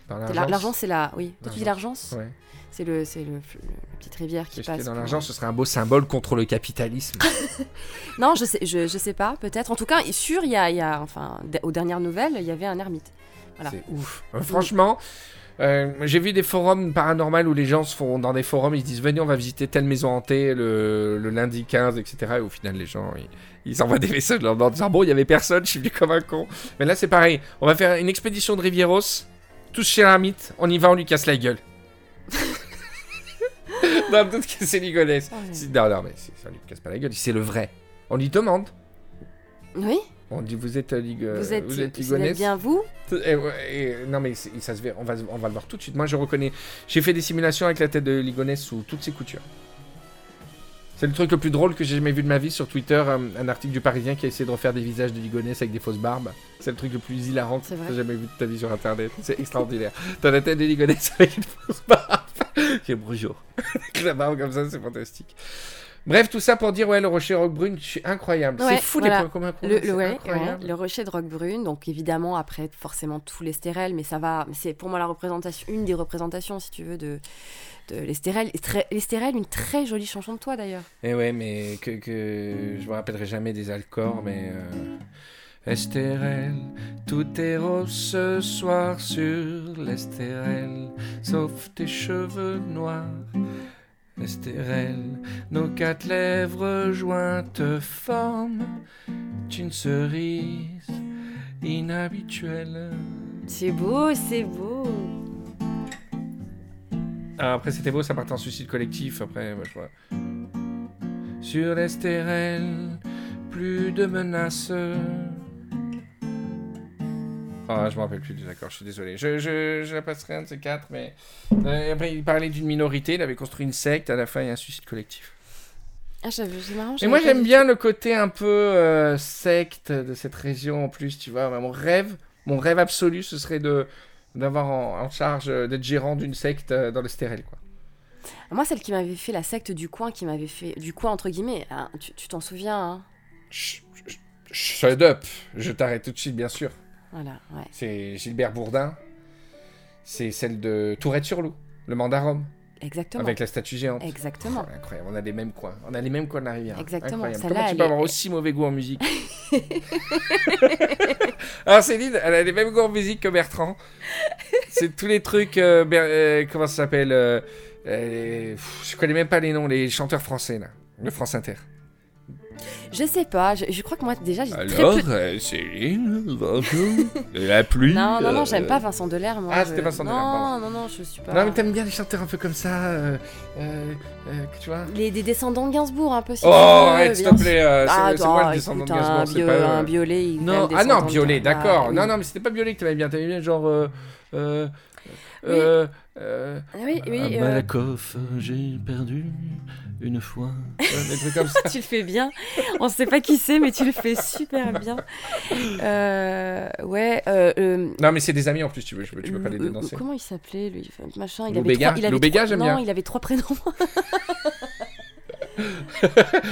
Dans L'argent, l'argent. l'argent, c'est la. Oui, toi tu dis Ouais. C'est le, c'est le, le- la petite rivière qui passe. dans l'argent, ce serait un beau symbole contre le capitalisme. Non, je sais, je, je sais pas, peut-être. En tout cas, sûr, il y a, il y a, enfin, aux dernières nouvelles, il y avait un ermite. Voilà. C'est ouf. Euh, franchement, euh, j'ai vu des forums paranormaux où les gens se font dans des forums, ils se disent venez, on va visiter telle maison hantée le, le lundi 15, etc. Et au final, les gens, ils, ils envoient des messages en disant bon, il y avait personne, je suis venu comme un con. Mais là, c'est pareil. On va faire une expédition de Rivieros, tous chez l'ermite, on y va, on lui casse la gueule. non, peut-être que c'est Ligonès. Oh, Non, non, mais ça lui casse pas la gueule. C'est le vrai. On lui demande. Oui, On dit vous êtes, euh, Lig- euh, vous êtes, vous êtes vous êtes bien vous Et ouais, et- non mais ça se verra, on va, on va le voir tout de suite. Moi je reconnais. J'ai fait des simulations avec la tête de Ligonès sous toutes ses coutures. C'est le truc le plus drôle que j'ai jamais vu de ma vie sur Twitter. euh, un article du Parisien qui a essayé de refaire des visages de Ligonès avec des fausses barbes. C'est le truc le plus hilarant que tu jamais vu de ta vie sur internet. C'est extraordinaire. T'as la tête de Ligonès avec une fausse barbe. J'ai bonjour. Avec la barbe comme ça, c'est fantastique. Bref, tout ça pour dire, ouais, le rocher Roquebrune, je suis incroyable. Ouais, c'est fou voilà. les points communs qu'on a, le, c'est le, ouais, incroyable. ouais, le rocher de Roquebrune, donc évidemment après forcément tous les stérels, mais ça va, c'est pour moi la représentation, une des représentations si tu veux de, de l'estérel. Et L'estérel, une très jolie chanson de toi d'ailleurs. Eh ouais, mais que, que je me rappellerai jamais des Alcors, mais. Euh... Estérel, tout est rose ce soir sur l'Estérel, sauf tes cheveux noirs. Estérel, nos quatre lèvres jointes forment une cerise inhabituelle. C'est beau, c'est beau. Ah, après, c'était beau, ça partait en suicide collectif. Après, moi, je vois. Sur l'Estérel, plus de menaces. Ah, je me rappelle plus des accords, je suis désolé. Je, je, je la passerai un de ces quatre, mais. Euh, après, il parlait d'une minorité, il avait construit une secte, à la fin, il y a un suicide collectif. Ah, j'avais- c'est marrant. Et moi, j'aime bien le côté un peu euh, secte de cette région en plus, tu vois. Mon rêve, mon rêve absolu, ce serait de d'avoir en, en charge, euh, d'être gérant d'une secte euh, dans l'Estérel, quoi. tout. Moi, celle qui m'avait fait la secte du coin, qui m'avait fait du coin entre guillemets. hein, tu t'en souviens hein? Shut up, je t'arrête tout de suite, bien sûr. Voilà, ouais. C'est Gilbert Bourdin. C'est celle de Tourette-sur-Loup, le mandarum, Exactement. avec la statue géante. Exactement. Oh, incroyable, on a les mêmes coins. On a les mêmes coins de la rivière. Exactement, Incroyable. Comment tu peux est- avoir aussi mauvais goût en musique Alors Céline, elle a les mêmes goûts en musique que Bertrand. C'est tous les trucs. euh, Ber- euh, comment ça s'appelle euh, euh, pff, Je connais même pas les noms, les chanteurs français là. Le France Inter. Je sais pas, je, je crois que moi déjà j'ai très Alors, peu. euh, Céline, bonjour. la pluie. Non, non, non, j'aime euh, pas Vincent Delerme. moi, Ah, je- c'était Vincent Delerme, Non, pardon. non, non, je suis pas. Non, mais t'aimes bien les chanteurs un peu comme ça, euh, euh, euh, tu vois Les, des descendants de Gainsbourg, un peu si Oh, tu veux, arrête, s'il te plaît, euh, Ah, c'est moi le descendant de Gainsbourg, un, c'est bio- pas... un violet. il Non, ah non, violet, Gainsbourg. d'accord. Ah, Non, oui. non, mais c'était pas violet que t'aimais bien, t'aimais bien genre... Euh, euh, Oui. euh, euh, Ah Oui, oui, à euh, Malakoff, j'ai perdu une fois. Ouais, des trucs comme ça. tu le fais bien. On sait pas qui c'est, mais tu le fais super bien. Euh, ouais. Euh, euh, Non, mais c'est des amis en plus, tu veux, tu peux, tu peux pas les euh, dénoncer. Comment il s'appelait lui? Machin. Il avait Béga trois, il avait trois- j'aime non, il avait trois prénoms.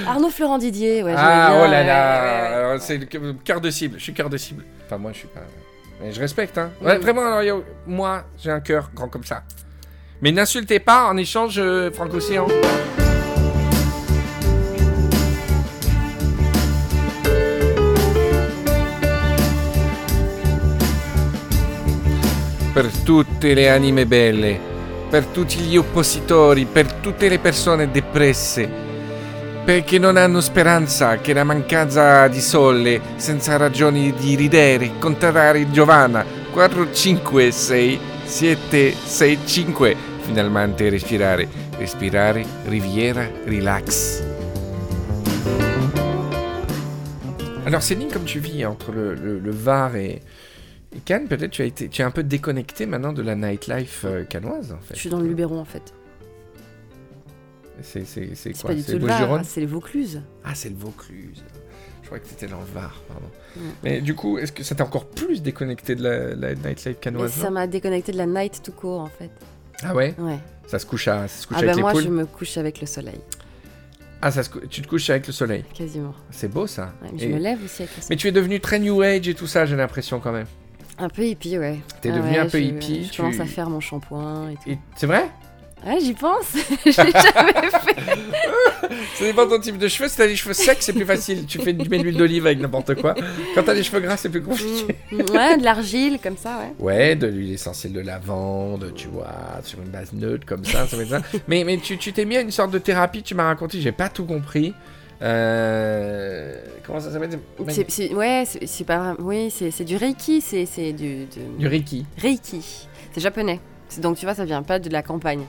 Arnaud Florent Didier, ouais. ah, bien, oh là là, ouais, ouais, alors, ouais. c'est le cœur de cible, je suis cœur de cible. Enfin, moi, je suis pas... Mais je respecte, hein. Ouais, vraiment, alors, yo, moi, j'ai un cœur grand comme ça. Mais n'insultez pas, en échange, euh, Franco-Océan. Per tutte le anime belle, per tutti gli oppositori, per tutte le persone depresse, perché non hanno speranza che la mancanza di sole, senza ragioni di ridere, contrarre Giovanna, 4, 5, 6, 7, 6, 5, finalmente respirare, respirare, riviera, relax. Alors Céline, comme tu vis entre le, le- le Var et, et Cannes, peut-être tu as été, tu es un peu déconnecté maintenant de la nightlife euh, cannoise en fait. Je suis dans le Luberon en fait. C'est quoi pas du C'est tout le Var, c'est les Vaucluse. Ah, c'est le Vaucluse. Je croyais que t'étais dans le Var, pardon. Mais du coup, est-ce que ça t'a encore plus déconnecté de la, la nightlife Mais canoise ça m'a déconnecté de la night tout court en fait. Ah ouais Ouais. Ça se couche, à, ça se couche Ah avec bah les moi poules je me couche avec le soleil, Ah, ça se tu te couches avec le soleil. quasiment. C'est beau ça. Ouais, mais Et- Je me lève aussi avec le Mais soleil. tu es devenu très new age et tout ça, j'ai l'impression quand même. Un peu hippie, ouais. T'es Ah devenu ouais, un peu hippie. Je tu- commence à faire mon shampoing et tout. Et- C'est vrai? Ouais, j'y pense. J'ai jamais fait. Ça dépend de ton type de cheveux. Si t'as les cheveux secs, c'est plus facile. Tu fais du mets de l'huile d'olive avec n'importe quoi. Quand t'as les cheveux gras, c'est plus compliqué. Mm, ouais, de l'argile comme ça, ouais. Ouais, de l'huile essentielle de lavande, tu vois, sur une base neutre comme ça, ça. Mais, mais tu tu t'es mis à une sorte de thérapie, tu m'as raconté, j'ai pas tout compris. Euh, comment ça s'appelle? C'est- c'est- ouais, c'est c'est pas vraiment. Oui, c'est c'est du reiki, c'est c'est du, du- Du Reiki. reiki. C'est japonais. C'est- Donc tu vois, ça vient pas de la campagne.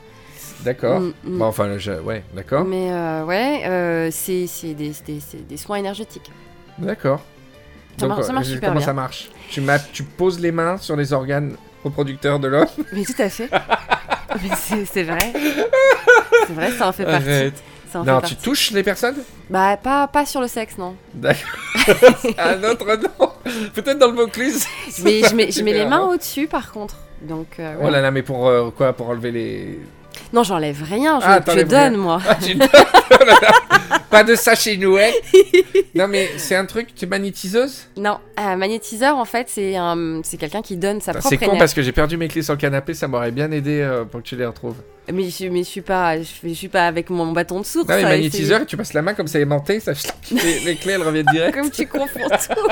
D'accord. Mm, mm. Bon, enfin, je- ouais, d'accord. Mais euh, ouais, euh, c'est c'est des, des- c'est des soins énergétiques. D'accord. Ça marche- ça marche euh, super comment bien. ça marche? Tu, tu poses les mains sur les organes reproducteurs de l'homme? Mais tout à fait. Mais c'est c'est vrai. C'est vrai, ça en fait partie. Arrête. Ça en Non, fait tu touches les personnes Bah, pas, pas sur le sexe, non. D'accord. Un autre nom. Peut-être dans le Vaucluse. Mais je mets, je mets les mains au-dessus, par contre. Donc, euh, Oh là là, mais pour euh, quoi Pour enlever les. Non, j'enlève rien, je, Ah, je donne, rien. moi. Ah, tu- Oh là là. Pas de ça chez nous, hein Non, mais c'est un truc, tu es magnétiseuse? Non, un magnétiseur, en fait, c'est un, quelqu'un qui donne sa propre C'est con parce que j'ai perdu mes clés sur le canapé, ça m'aurait bien aidé euh, pour que tu les retrouves. Mais, je, mais je suis pas, je, je suis pas avec mon bâton de source. Non, mais magnétiseur, tu passes la main comme ça aimanté, ça, les, les clés elles reviennent direct. Comme tu confonds tout.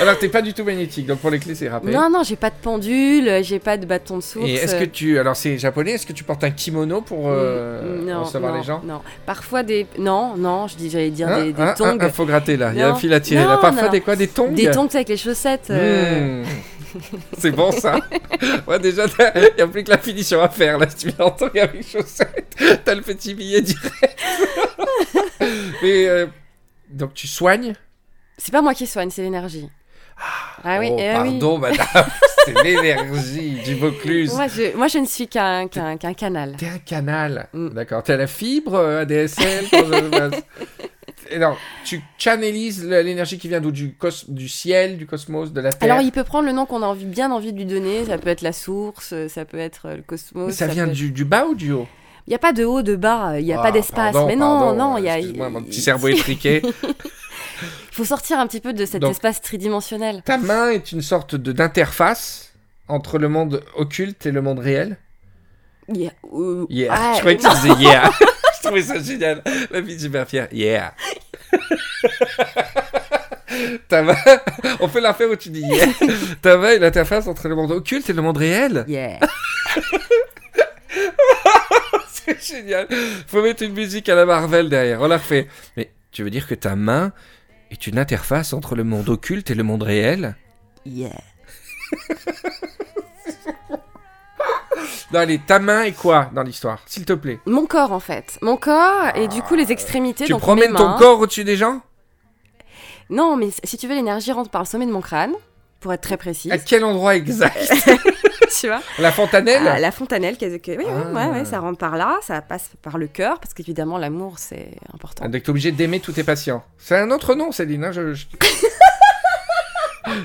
Alors t'es pas du tout magnétique, donc pour les clés c'est râpé. non, non, j'ai pas de pendule, j'ai pas de bâton de source. Et est-ce que tu. Alors c'est japonais, est-ce que tu portes un kimono pour euh, Mm, recevoir non, les gens? Non, parfois des. Non, non, je dis, j'allais dire Hein, des, des hein, tongs. hein, faut gratter là, il y a un fil à tirer là. Parfois des quoi Des tongs? Des tongs avec les chaussettes. euh, Mmh. C'est bon ça? Ouais déjà il n'y a plus que la finition à faire là si tu viens en tongs avec chaussettes. T'as le petit billet direct. Mais euh, donc tu soignes? C'est pas moi qui soigne, c'est l'énergie. Ah oui, Oh eh oui. pardon madame, c'est l'énergie du Vaucluse. Moi je, moi, je ne suis qu'un qu'un canal. T'es un canal, Mm. d'accord. T'as la fibre euh, ADSL. Non, tu channelises l'énergie qui vient d'où? Du, cos- du ciel, du cosmos, de la Terre? Alors, il peut prendre le nom qu'on a envie, bien envie de lui donner. Ça peut être la source, ça peut être euh, le cosmos. Mais ça vient peut du, du bas ou du haut? Il n'y a pas de haut, de bas, il n'y a Ah, pas d'espace. Mais non, pardon, non, il y a. excuse-moi, mon petit cerveau étriqué. Il faut sortir un petit peu de cet Donc- espace tridimensionnel. Ta main est une sorte de d'interface entre le monde occulte et le monde réel? Yeah. euh, Yeah. ouais, Je croyais que tu disais yeah. Je trouvais ça génial. La fille super fière. Yeah. Ta main, on fait l'affaire où tu dis yeah. Ta main est l'interface entre le monde occulte et le monde réel? Yeah. C'est génial. Faut mettre une musique à la Marvel derrière. On la refait. Mais tu veux dire que ta main est une interface entre le monde occulte et le monde réel? Yeah. Non, allez, ta main est quoi dans l'histoire S'il te plaît? Mon corps, en fait. Mon corps et du coup les extrémités. Tu donc promènes mes ton mains. corps au-dessus des gens? Non, mais si tu veux, l'énergie rentre par le sommet de mon crâne, pour être très précise. À quel endroit exact? Tu vois? La fontanelle? Ah, La fontanelle, que, que- oui, oui, Ah. ouais, ouais, ça rentre par là, ça passe par le cœur, parce qu'évidemment, l'amour, c'est important. Ah, Donc t'es obligé d'aimer tous tes patients. C'est un autre nom, Céline. hein, je- je-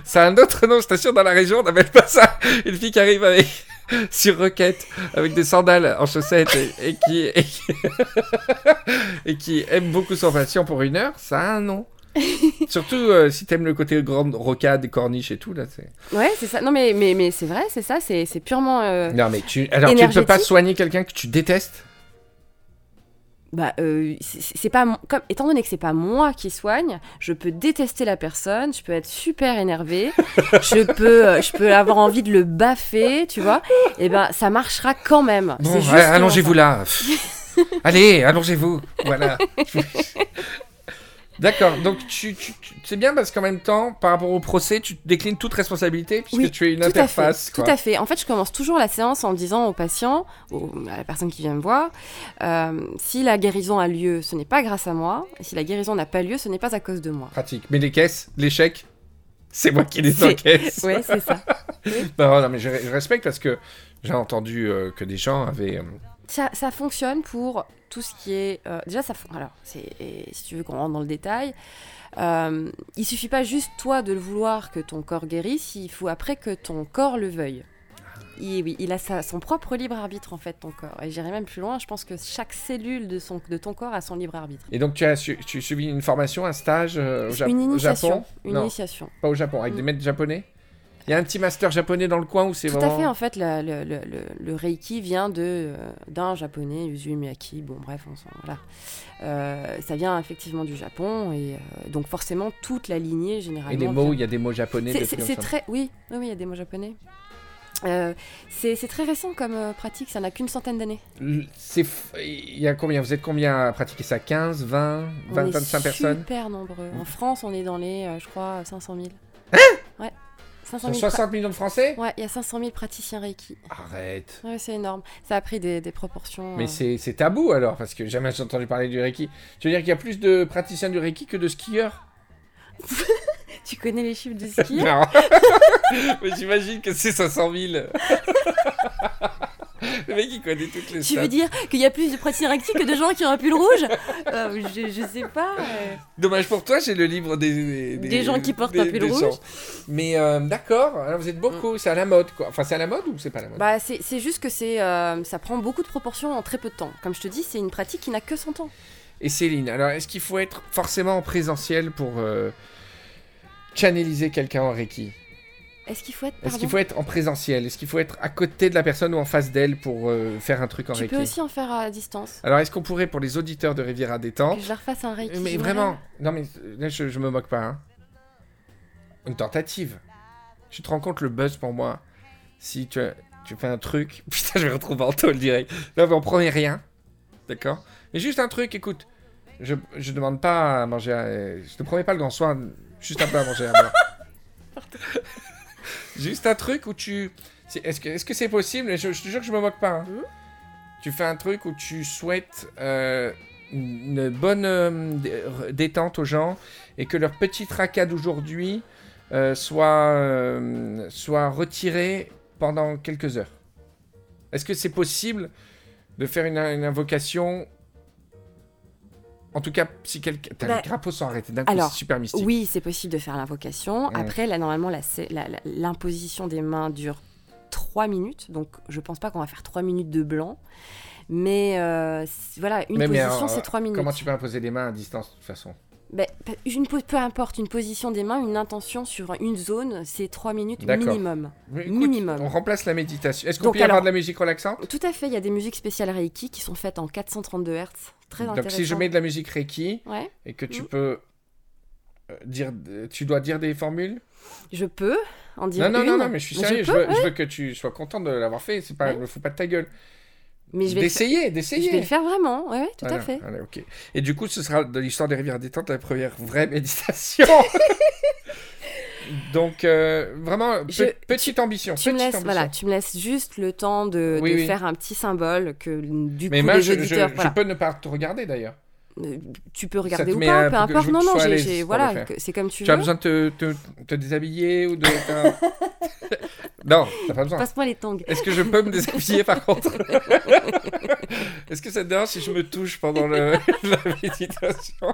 C'est un autre nom, je t'assure, dans la région, on n'appelle pas ça. Une fille qui arrive avec sur requête, avec des sandales en chaussettes et, et qui, et, qui... et qui aime beaucoup son patient pour une heure, ça a un nom. Surtout euh, si t'aimes le côté grande rocade, des corniches et tout, là, c'est... Ouais, c'est ça. Non, mais, mais, mais c'est vrai, c'est ça, c'est c'est purement. euh, Non, mais tu... Alors, tu ne peux pas soigner quelqu'un que tu détestes? Bah, euh, c'est c'est pas. Comme, étant donné que c'est pas moi qui soigne, je peux détester la personne, je peux être super énervée, je peux, euh, je peux avoir envie de le baffer, tu vois. Et ben, ça marchera quand même. Bon, allongez-vous là. Allez, allongez-vous. Voilà. D'accord, donc tu, tu, tu- c'est bien parce qu'en même temps, par rapport au procès, tu déclines toute responsabilité puisque Oui, tu es une Tout à, interface. fait, quoi. tout à fait. En fait, je commence toujours la séance en disant au patient, au- à la personne qui vient me voir, euh, si la guérison a lieu, ce n'est pas grâce à moi. Et si la guérison n'a pas lieu, ce n'est pas à cause de moi. Pratique. Mais les caisses, l'échec, c'est moi qui les encaisse. Ouais, c'est ça. Non, non, mais je, je respecte parce que j'ai entendu euh, que des gens avaient. euh, ça. Ça fonctionne pour tout ce qui est. euh, déjà, ça. Alors, si tu veux qu'on rentre dans le détail, euh, il suffit pas juste toi de le vouloir que ton corps guérisse, il faut après que ton corps le veuille. Et oui, il a sa- son propre libre arbitre en fait, ton corps. Et j'irai même plus loin, je pense que chaque cellule de, son, de ton corps a son libre arbitre. Et donc tu as su- tu as suivi une formation, un stage euh, au, une au initiation. Japon? Une Non, initiation. pas au Japon, avec Mm. des maîtres japonais? Il y a un petit master japonais dans le coin où c'est Tout vraiment. à fait, en fait, la- le, le- le- le Reiki vient de, euh, d'un japonais, Uzu Miyaki. Bon, bref, on s'en. Voilà. Euh, ça vient effectivement du Japon, et euh, donc forcément, toute la lignée, généralement. Et des mots, vient- il y a des mots japonais. C'est- très. Oui, oui, oui, il y a des mots japonais. Euh, c'est très récent comme pratique, ça n'a qu'une centaine d'années. F- il y a combien Vous êtes combien à pratiquer ça? 15, 20, On 20, est 25 personnes? super nombreux. En France, on est dans les, je crois, 500 000. 500 Sur 000 pra- 60 millions de Français Ouais, il y a 500 000 praticiens Reiki. Arrête. Ouais, c'est énorme. Ça a pris des, des proportions. Mais euh, c'est c'est tabou alors, parce que jamais j'ai entendu parler du Reiki. Tu veux dire qu'il y a plus de praticiens du Reiki que de skieurs? Tu connais les chiffres du ski Non. Mais j'imagine que c'est 500 000. Le mec il connaît toutes les Tu stats. veux dire qu'il y a plus de praticiens Reiki que de gens qui ont un pull rouge Euh, je, je sais pas. euh. Dommage pour toi, j'ai le livre des... Des gens qui portent des- un pull rouge. gens. Mais euh, d'accord, alors vous êtes beaucoup, c'est à la mode quoi. Enfin c'est à la mode ou c'est pas à la mode? Bah, c'est c'est juste que c'est, euh, ça prend beaucoup de proportions en très peu de temps. Comme je te dis, c'est une pratique qui n'a que 100 ans. Et Céline, alors est-ce qu'il faut être forcément en présentiel pour euh, channeliser quelqu'un en Reiki Est-ce qu'il faut être. Est-ce qu'il faut être en présentiel? Est-ce qu'il faut être à côté de la personne ou en face d'elle pour euh, faire un truc en Tu Reiki peux aussi en faire à distance. Alors est-ce qu'on pourrait pour les auditeurs de Riviera Détente Que je leur fasse un Reiki. Mais vraiment, non mais euh, là je, je me moque pas. Hein. Une tentative. Tu te rends compte le buzz pour moi? Si tu, tu fais un truc. Putain, je vais retrouver Anto le direct. Là, on promet rien. D'accord? Mais juste un truc, écoute. Je, je demande pas à manger. à- je te promets pas le grand soin. Juste un peu à manger à. juste un truc où tu. Est-ce que c'est possible? Je, je te jure que je me moque pas. hein. Mhm. Tu fais un truc où tu souhaites euh, une bonne euh, dé- détente aux gens et que leur petit tracas d'aujourd'hui euh, soit, euh, soit retiré pendant quelques heures. Est-ce que c'est possible de faire une, une invocation En tout cas, si quelqu'un... T'as Bah, les crapauds sont arrêtés d'un coup, c'est super mystique. Oui, c'est possible de faire l'invocation. Après, là, normalement, l'imposition des mains dure 3 minutes. Donc, je pense pas qu'on va faire 3 minutes de blanc. Mais euh, voilà, une Mais- position, alors, c'est 3 minutes. Comment tu peux imposer les mains à distance de toute façon? Ben, pe- une peu importe, une position des mains, une intention sur une zone, c'est 3 minutes minimum. Minimum. On remplace la méditation. Est-ce qu'on peut y avoir de la musique relaxante? Tout à fait, il y a des musiques spéciales Reiki qui sont faites en 432 Hz. Très Donc si je mets de la musique Reiki Ouais, et que tu Mhm. peux euh, dire... Tu dois dire des formules? Je peux en dire Non, non, non, une. non, mais je suis sérieux. Je, peux, veux, je veux que tu sois content de l'avoir fait. C'est pas, Ouais. je me fous pas de ta gueule. Mais je vais, faire, D'essayer, je vais d'essayer. le faire vraiment, ouais, tout à fait. voilà, ok. Et du coup, ce sera de l'histoire des rivières détentes la première vraie méditation. Donc, euh, vraiment, pe- Je- petite ambition. Tu me, laisses, ambition. voilà, tu me laisses juste le temps de, Oui, de oui. faire un petit symbole que du Mais coup moi, les je, peux ne pas te regarder d'ailleurs. Euh, tu peux regarder ou pas, peu importe. Non, non, voilà, c'est comme tu, Tu as veux. besoin de te, te, te déshabiller ou de. non, t'as pas besoin. Passe-moi les tongs. Est-ce que je peux me déshabiller par contre Est-ce que ça te dérange si je me touche pendant le- la méditation?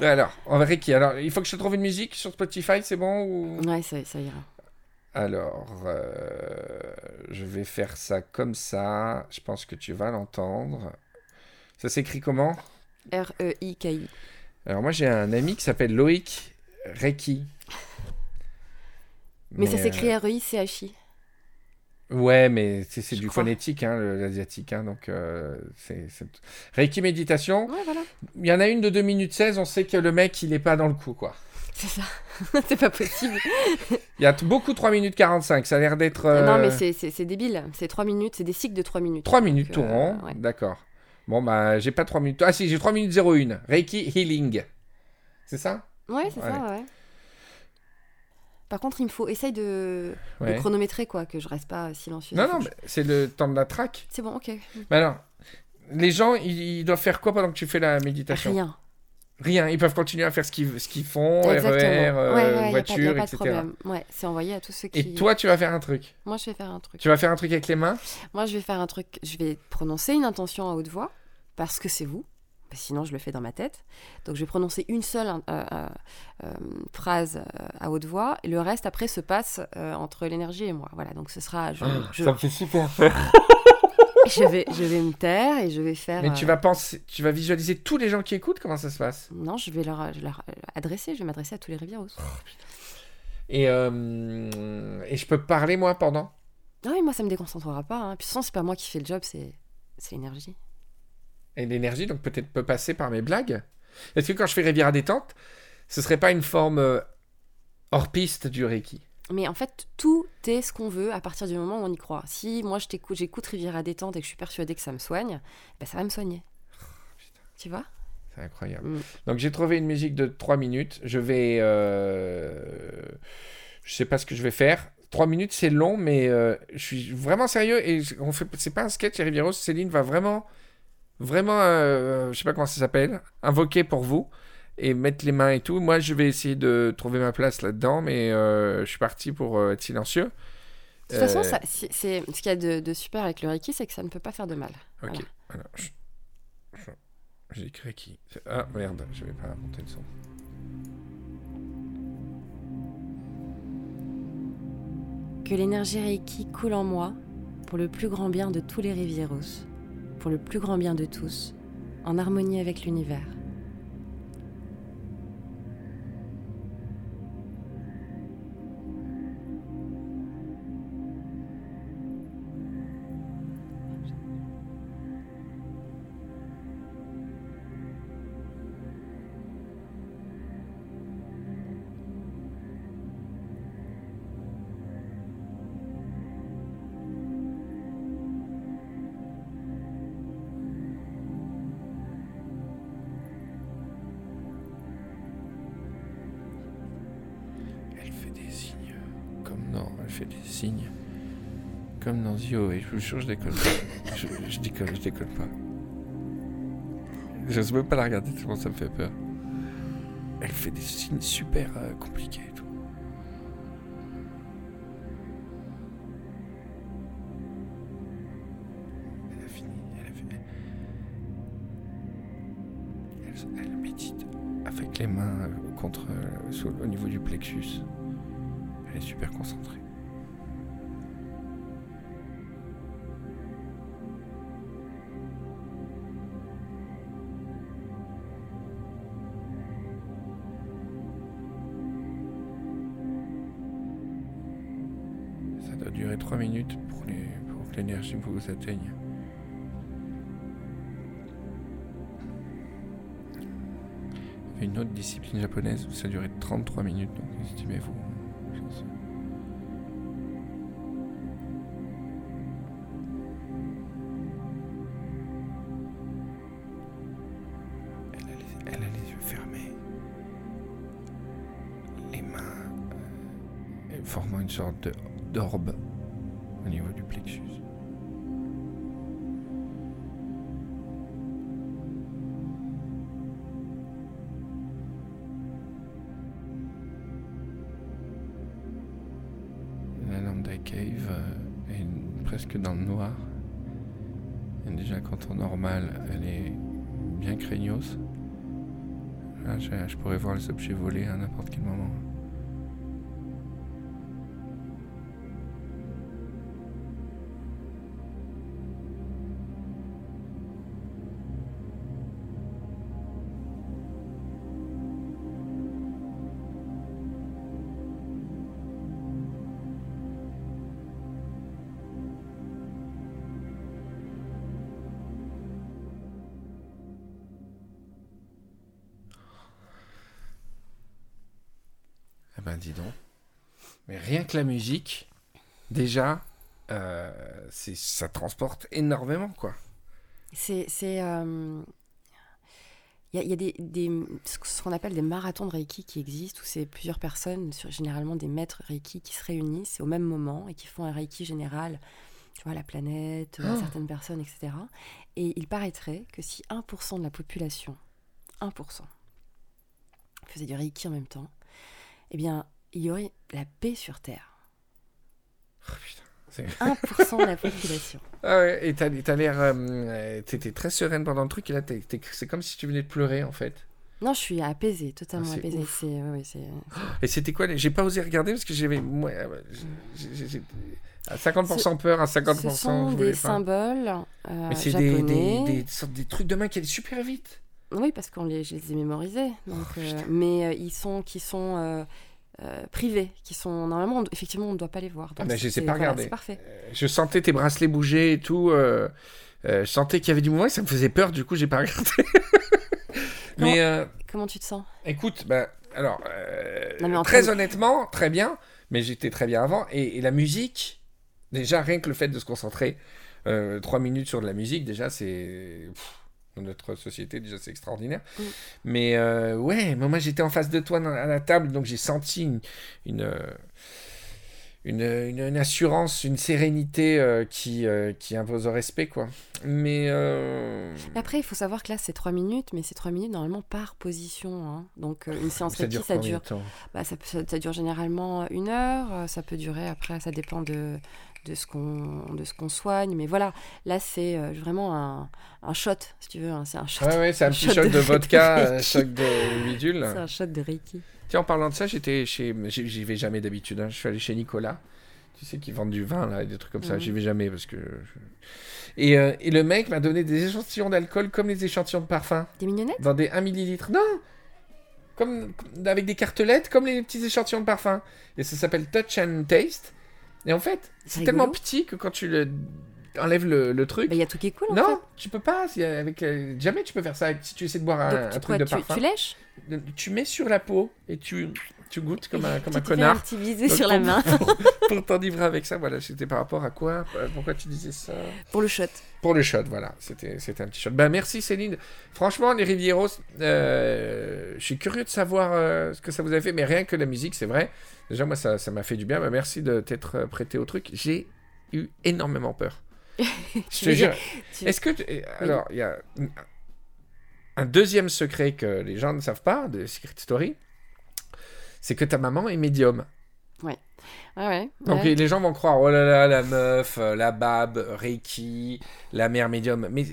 Alors, en Reiki, alors il faut que je te trouve une musique sur Spotify, c'est bon ou... Ouais, ça, ça ira. Alors, euh, je vais faire ça comme ça. Je pense que tu vas l'entendre. Ça s'écrit comment? E R-E-I-K-I. Alors moi j'ai un ami qui s'appelle Loïc Reiki. Mais, ça euh, s'écrit R-E-I-C-H-I. Ouais, mais c'est du crois. phonétique, hein, l'asiatique. Hein, donc, euh, c'est c'est- Reiki méditation. Ouais, voilà. Il y en a une de 2 minutes 16, on sait que le mec, il est pas dans le coup, quoi. C'est ça. c'est pas possible. Il y a beaucoup 3 minutes 45, ça a l'air d'être... euh, Non, mais c'est- c'est c'est débile. C'est 3 minutes, c'est des cycles de 3 minutes. 3 minutes tout euh, rond, ouais. d'accord. Bon, bah, j'ai pas 3 minutes... Ah si, j'ai 3 minutes 01. Reiki Healing. C'est ça? Ouais, c'est ça, ouais. Par contre, il me faut. Essaye de, de chronométrer, quoi, que je reste pas silencieuse. Non, non, c'est le temps de la track. je- C'est bon, ok. Mais alors, les gens, ils, ils doivent faire quoi pendant que tu fais la méditation? Rien. Rien, ils peuvent continuer à faire ce qu'ils font, Exactement. RER, euh, ouais, ouais, y a pas- y a voiture, pas, de etc. problème. Ouais, c'est envoyé à tous ceux qui. Et toi, tu vas faire un truc? Moi, je vais faire un truc. Tu vas faire un truc avec les mains? Moi, je vais faire un truc. Je vais prononcer une intention à haute voix parce que c'est vous. Sinon, je le fais dans ma tête. Donc, je vais prononcer une seule euh, euh, euh, phrase à haute voix. Et le reste, après, se passe euh, entre l'énergie et moi. Voilà. Donc, ce sera. Je, je, me fait super peur. je vais, je vais me taire et je vais faire. Mais tu vas penser, tu vas visualiser tous les gens qui écoutent, comment ça se passe? Non, je vais leur, je leur adresser. Je vais m'adresser à tous les Rivieros. et, euh, et je peux parler moi pendant? Ah oui, moi, ça me déconcentrera pas. Hein. Puis, façon, c'est pas moi qui fais le job, c'est l'énergie. Et l'énergie, donc peut-être peut passer par mes blagues Est-ce que quand je fais Riviera détente, ce serait pas une forme euh, hors piste du Reiki? Mais en fait, tout est ce qu'on veut à partir du moment où on y croit. Si moi je t'écoute, j'écoute Riviera détente et que je suis persuadée que ça me soigne, ben ça va me soigner. Tu vois? C'est incroyable. Mm. Donc j'ai trouvé une musique de 3 minutes. Je vais, euh, Je sais pas ce que je vais faire. Trois minutes, c'est long, mais euh, je suis vraiment sérieux et on fait. C'est pas un sketch, Riviera. Céline va vraiment, vraiment, euh, je sais pas comment ça s'appelle, invoquer pour vous et mettre les mains et tout. Moi, je vais essayer de trouver ma place là-dedans, mais euh, je suis parti pour euh, être silencieux. De toute façon, Euh, ça- c'est, c'est- ce qu'il y a de, de super avec le Reiki, c'est que ça ne peut pas faire de mal. Ok. Voilà. Alors, je- je- j'ai écrit qui? Ah merde, je vais pas monter le son. Que l'énergie Reiki coule en moi pour le plus grand bien de tous les Rivieros, pour le plus grand bien de tous, en harmonie avec l'univers. Et je vous jure, je déconne pas. je, je déconne, je déconne pas. J'ose même pas la regarder tellement ça me fait peur. Elle fait des signes super euh, compliqués et tout. Elle a fini. Elle a fait. Elle, elle médite avec les mains euh, contre, euh, au niveau du plexus. Elle est super concentrée. Durer 3 minutes pour, les, pour que l'énergie vous atteigne. Une autre discipline japonaise où ça durait 33 minutes, donc estimez-vous. Elle a les, yeux fermés. Les mains euh, formant une sorte d'orbe je, pourrais voir les objets volés à n'importe quel moment. Que la musique, déjà, euh, ça transporte énormément, quoi. C'est. c'est, euh, Il y a, il y a des, des- ce qu'on appelle des marathons de Reiki qui existent, où c'est plusieurs personnes, sur- généralement des maîtres Reiki, qui se réunissent au même moment et qui font un Reiki général, tu vois, à la planète, à Oh. certaines personnes, etc. Et il paraîtrait que si 1% de la population, 1%, faisait du Reiki en même temps, eh bien, il y aurait la paix sur Terre. Oh, putain. C'est- 1% de la population. Ah ouais, et t'as, t'as l'air. euh, euh, t'étais très sereine pendant le truc, et là, t'es- t'es- c'est comme si tu venais de pleurer, en fait. Non, je suis apaisée, totalement Ah, c'est apaisée. ouf. C'est, ouais, ouais, c'est, Et c'était quoi les- J'ai pas osé regarder parce que j'avais. Moi, euh, j'ai- j'ai- j'ai- à 50% peur, à 50%. Ce sont je des pas. symboles euh, Mais c'est des, japonais. des, des, sortes- des trucs de main qui allaient super vite. Oui, parce qu'on les, je les ai mémorisés. Donc, Oh, euh, mais euh, ils sont qui sont euh, privés, qui sont normalement, on- effectivement, on ne doit pas les voir. Ah, Donc, mais je les ai pas regardés. Parfait. Euh, Je sentais tes bracelets bouger et tout. euh, euh, je sentais qu'il y avait du mouvement et ça me faisait peur, du coup, j'ai pas regardé. mais euh, Comment tu te sens? écoute, bah, alors, Non, mais très honnêtement, très bien, mais j'étais très bien avant. Et, et la musique, déjà, rien que le fait de se concentrer trois minutes sur de la musique, déjà, c'est. pff, dans notre société, déjà c'est extraordinaire. Mm. Mais euh, ouais, moi j'étais en face de toi à la table, donc j'ai senti une, une, euh, une, une- une assurance, une sérénité euh, qui, euh, qui impose au respect, quoi. Mais Après, il faut savoir que là, c'est 3 minutes, mais c'est 3 minutes normalement par position. hein. Donc, une séance ça Reiki, dure ça combien dure, bah, ça, ça- ça dure généralement une heure. Ça peut durer après, ça dépend de, de ce qu'on de ce qu'on soigne. Mais voilà, là, c'est euh, vraiment un, un shot, si tu veux. hein, C'est un shot. Ouais, ouais, c'est un petit Shot de de vodka, un choc de bidule. C'est un shot de Reiki. Tiens, en parlant de ça, j'étais chez. j'y vais jamais d'habitude. hein. Je suis allé chez Nicolas. Tu sais, qui vendent du vin, là, et des trucs comme ça. Mhm. J'y vais jamais parce que. je- Et, euh, et le mec m'a donné des échantillons d'alcool comme les échantillons de parfum. Des mignonnettes? Dans des 1 millilitre. Non comme- Avec des cartelettes, comme les petits échantillons de parfum. Et ça s'appelle Touch and Taste. Et en fait, c'est tellement petit que quand tu le enlèves le, le truc. Bah, Il y a tout qui est cool, en non, tu peux pas. Avec, euh, jamais tu peux faire ça si tu essaies de boire un, fait. truc quoi, de tu, parfum. tu lèches? Tu mets sur la peau et tu, tu goûtes comme un, comme Tu un un connard. petit bisou Donc, sur la main pour t'enivrer avec ça, voilà, c'était par rapport à quoi Euh, Pourquoi tu disais ça? Pour le shot. Pour le shot, voilà, c'était un petit shot. Ben merci Céline. Franchement, les Rivieros, euh, je suis curieux de savoir euh, ce que ça vous a fait, mais rien que la musique, c'est vrai. Déjà, moi, ça ça m'a fait du bien. Ben, merci de t'être euh, prêté au truc. J'ai eu énormément peur. je te jure. tu- Est-ce que. tu- Alors, il y a un- un deuxième secret que les gens ne savent pas de Secret Story, c'est que ta maman est médium. Ouais, ouais. Donc ouais. les gens vont croire, oh là là, la meuf, euh, la bab, Reiki, la mère médium. Mais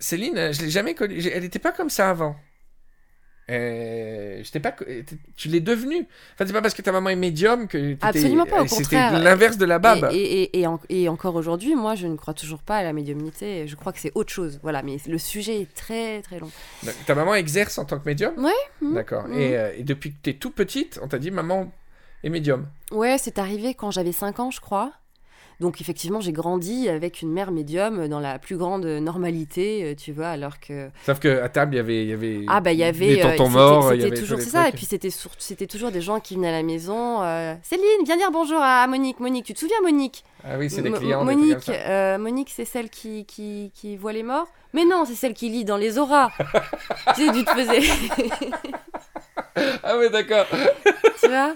Céline, je l'ai jamais connue. Elle n'était pas comme ça avant. Euh, pas, co- tu l'es devenue. Enfin, c'est pas parce que ta maman est médium que Absolument pas, au euh, C'était contraire. l'inverse de la bab. Et, et, et, et en- et encore aujourd'hui, moi, je ne crois toujours pas à la médiumnité. Je crois que c'est autre chose. Voilà, mais le sujet est très très long. Donc, Ta maman exerce en tant que médium? Ouais, mhm, D'accord. Et, euh, et depuis que t'es tout petite, on t'a dit maman est médium. Ouais, c'est arrivé quand j'avais 5 ans, je crois. Donc effectivement, j'ai grandi avec une mère médium dans la plus grande normalité, euh, tu vois, alors que Sauf que à table, il y avait, y avait ah bah il y avait des euh, tontons c'était- morts, c'était avait toujours ça et puis c'était sur- c'était toujours des gens qui venaient à la maison euh, Céline, viens dire bonjour à Monique. Monique, tu te souviens Monique? Ah oui, c'est des clients. des Monique, comme ça. euh, Monique, c'est celle qui, qui, qui voit les morts? Mais non, c'est celle qui lit dans les auras. tu sais, tu te faisais. Ah oui, d'accord. tu vois?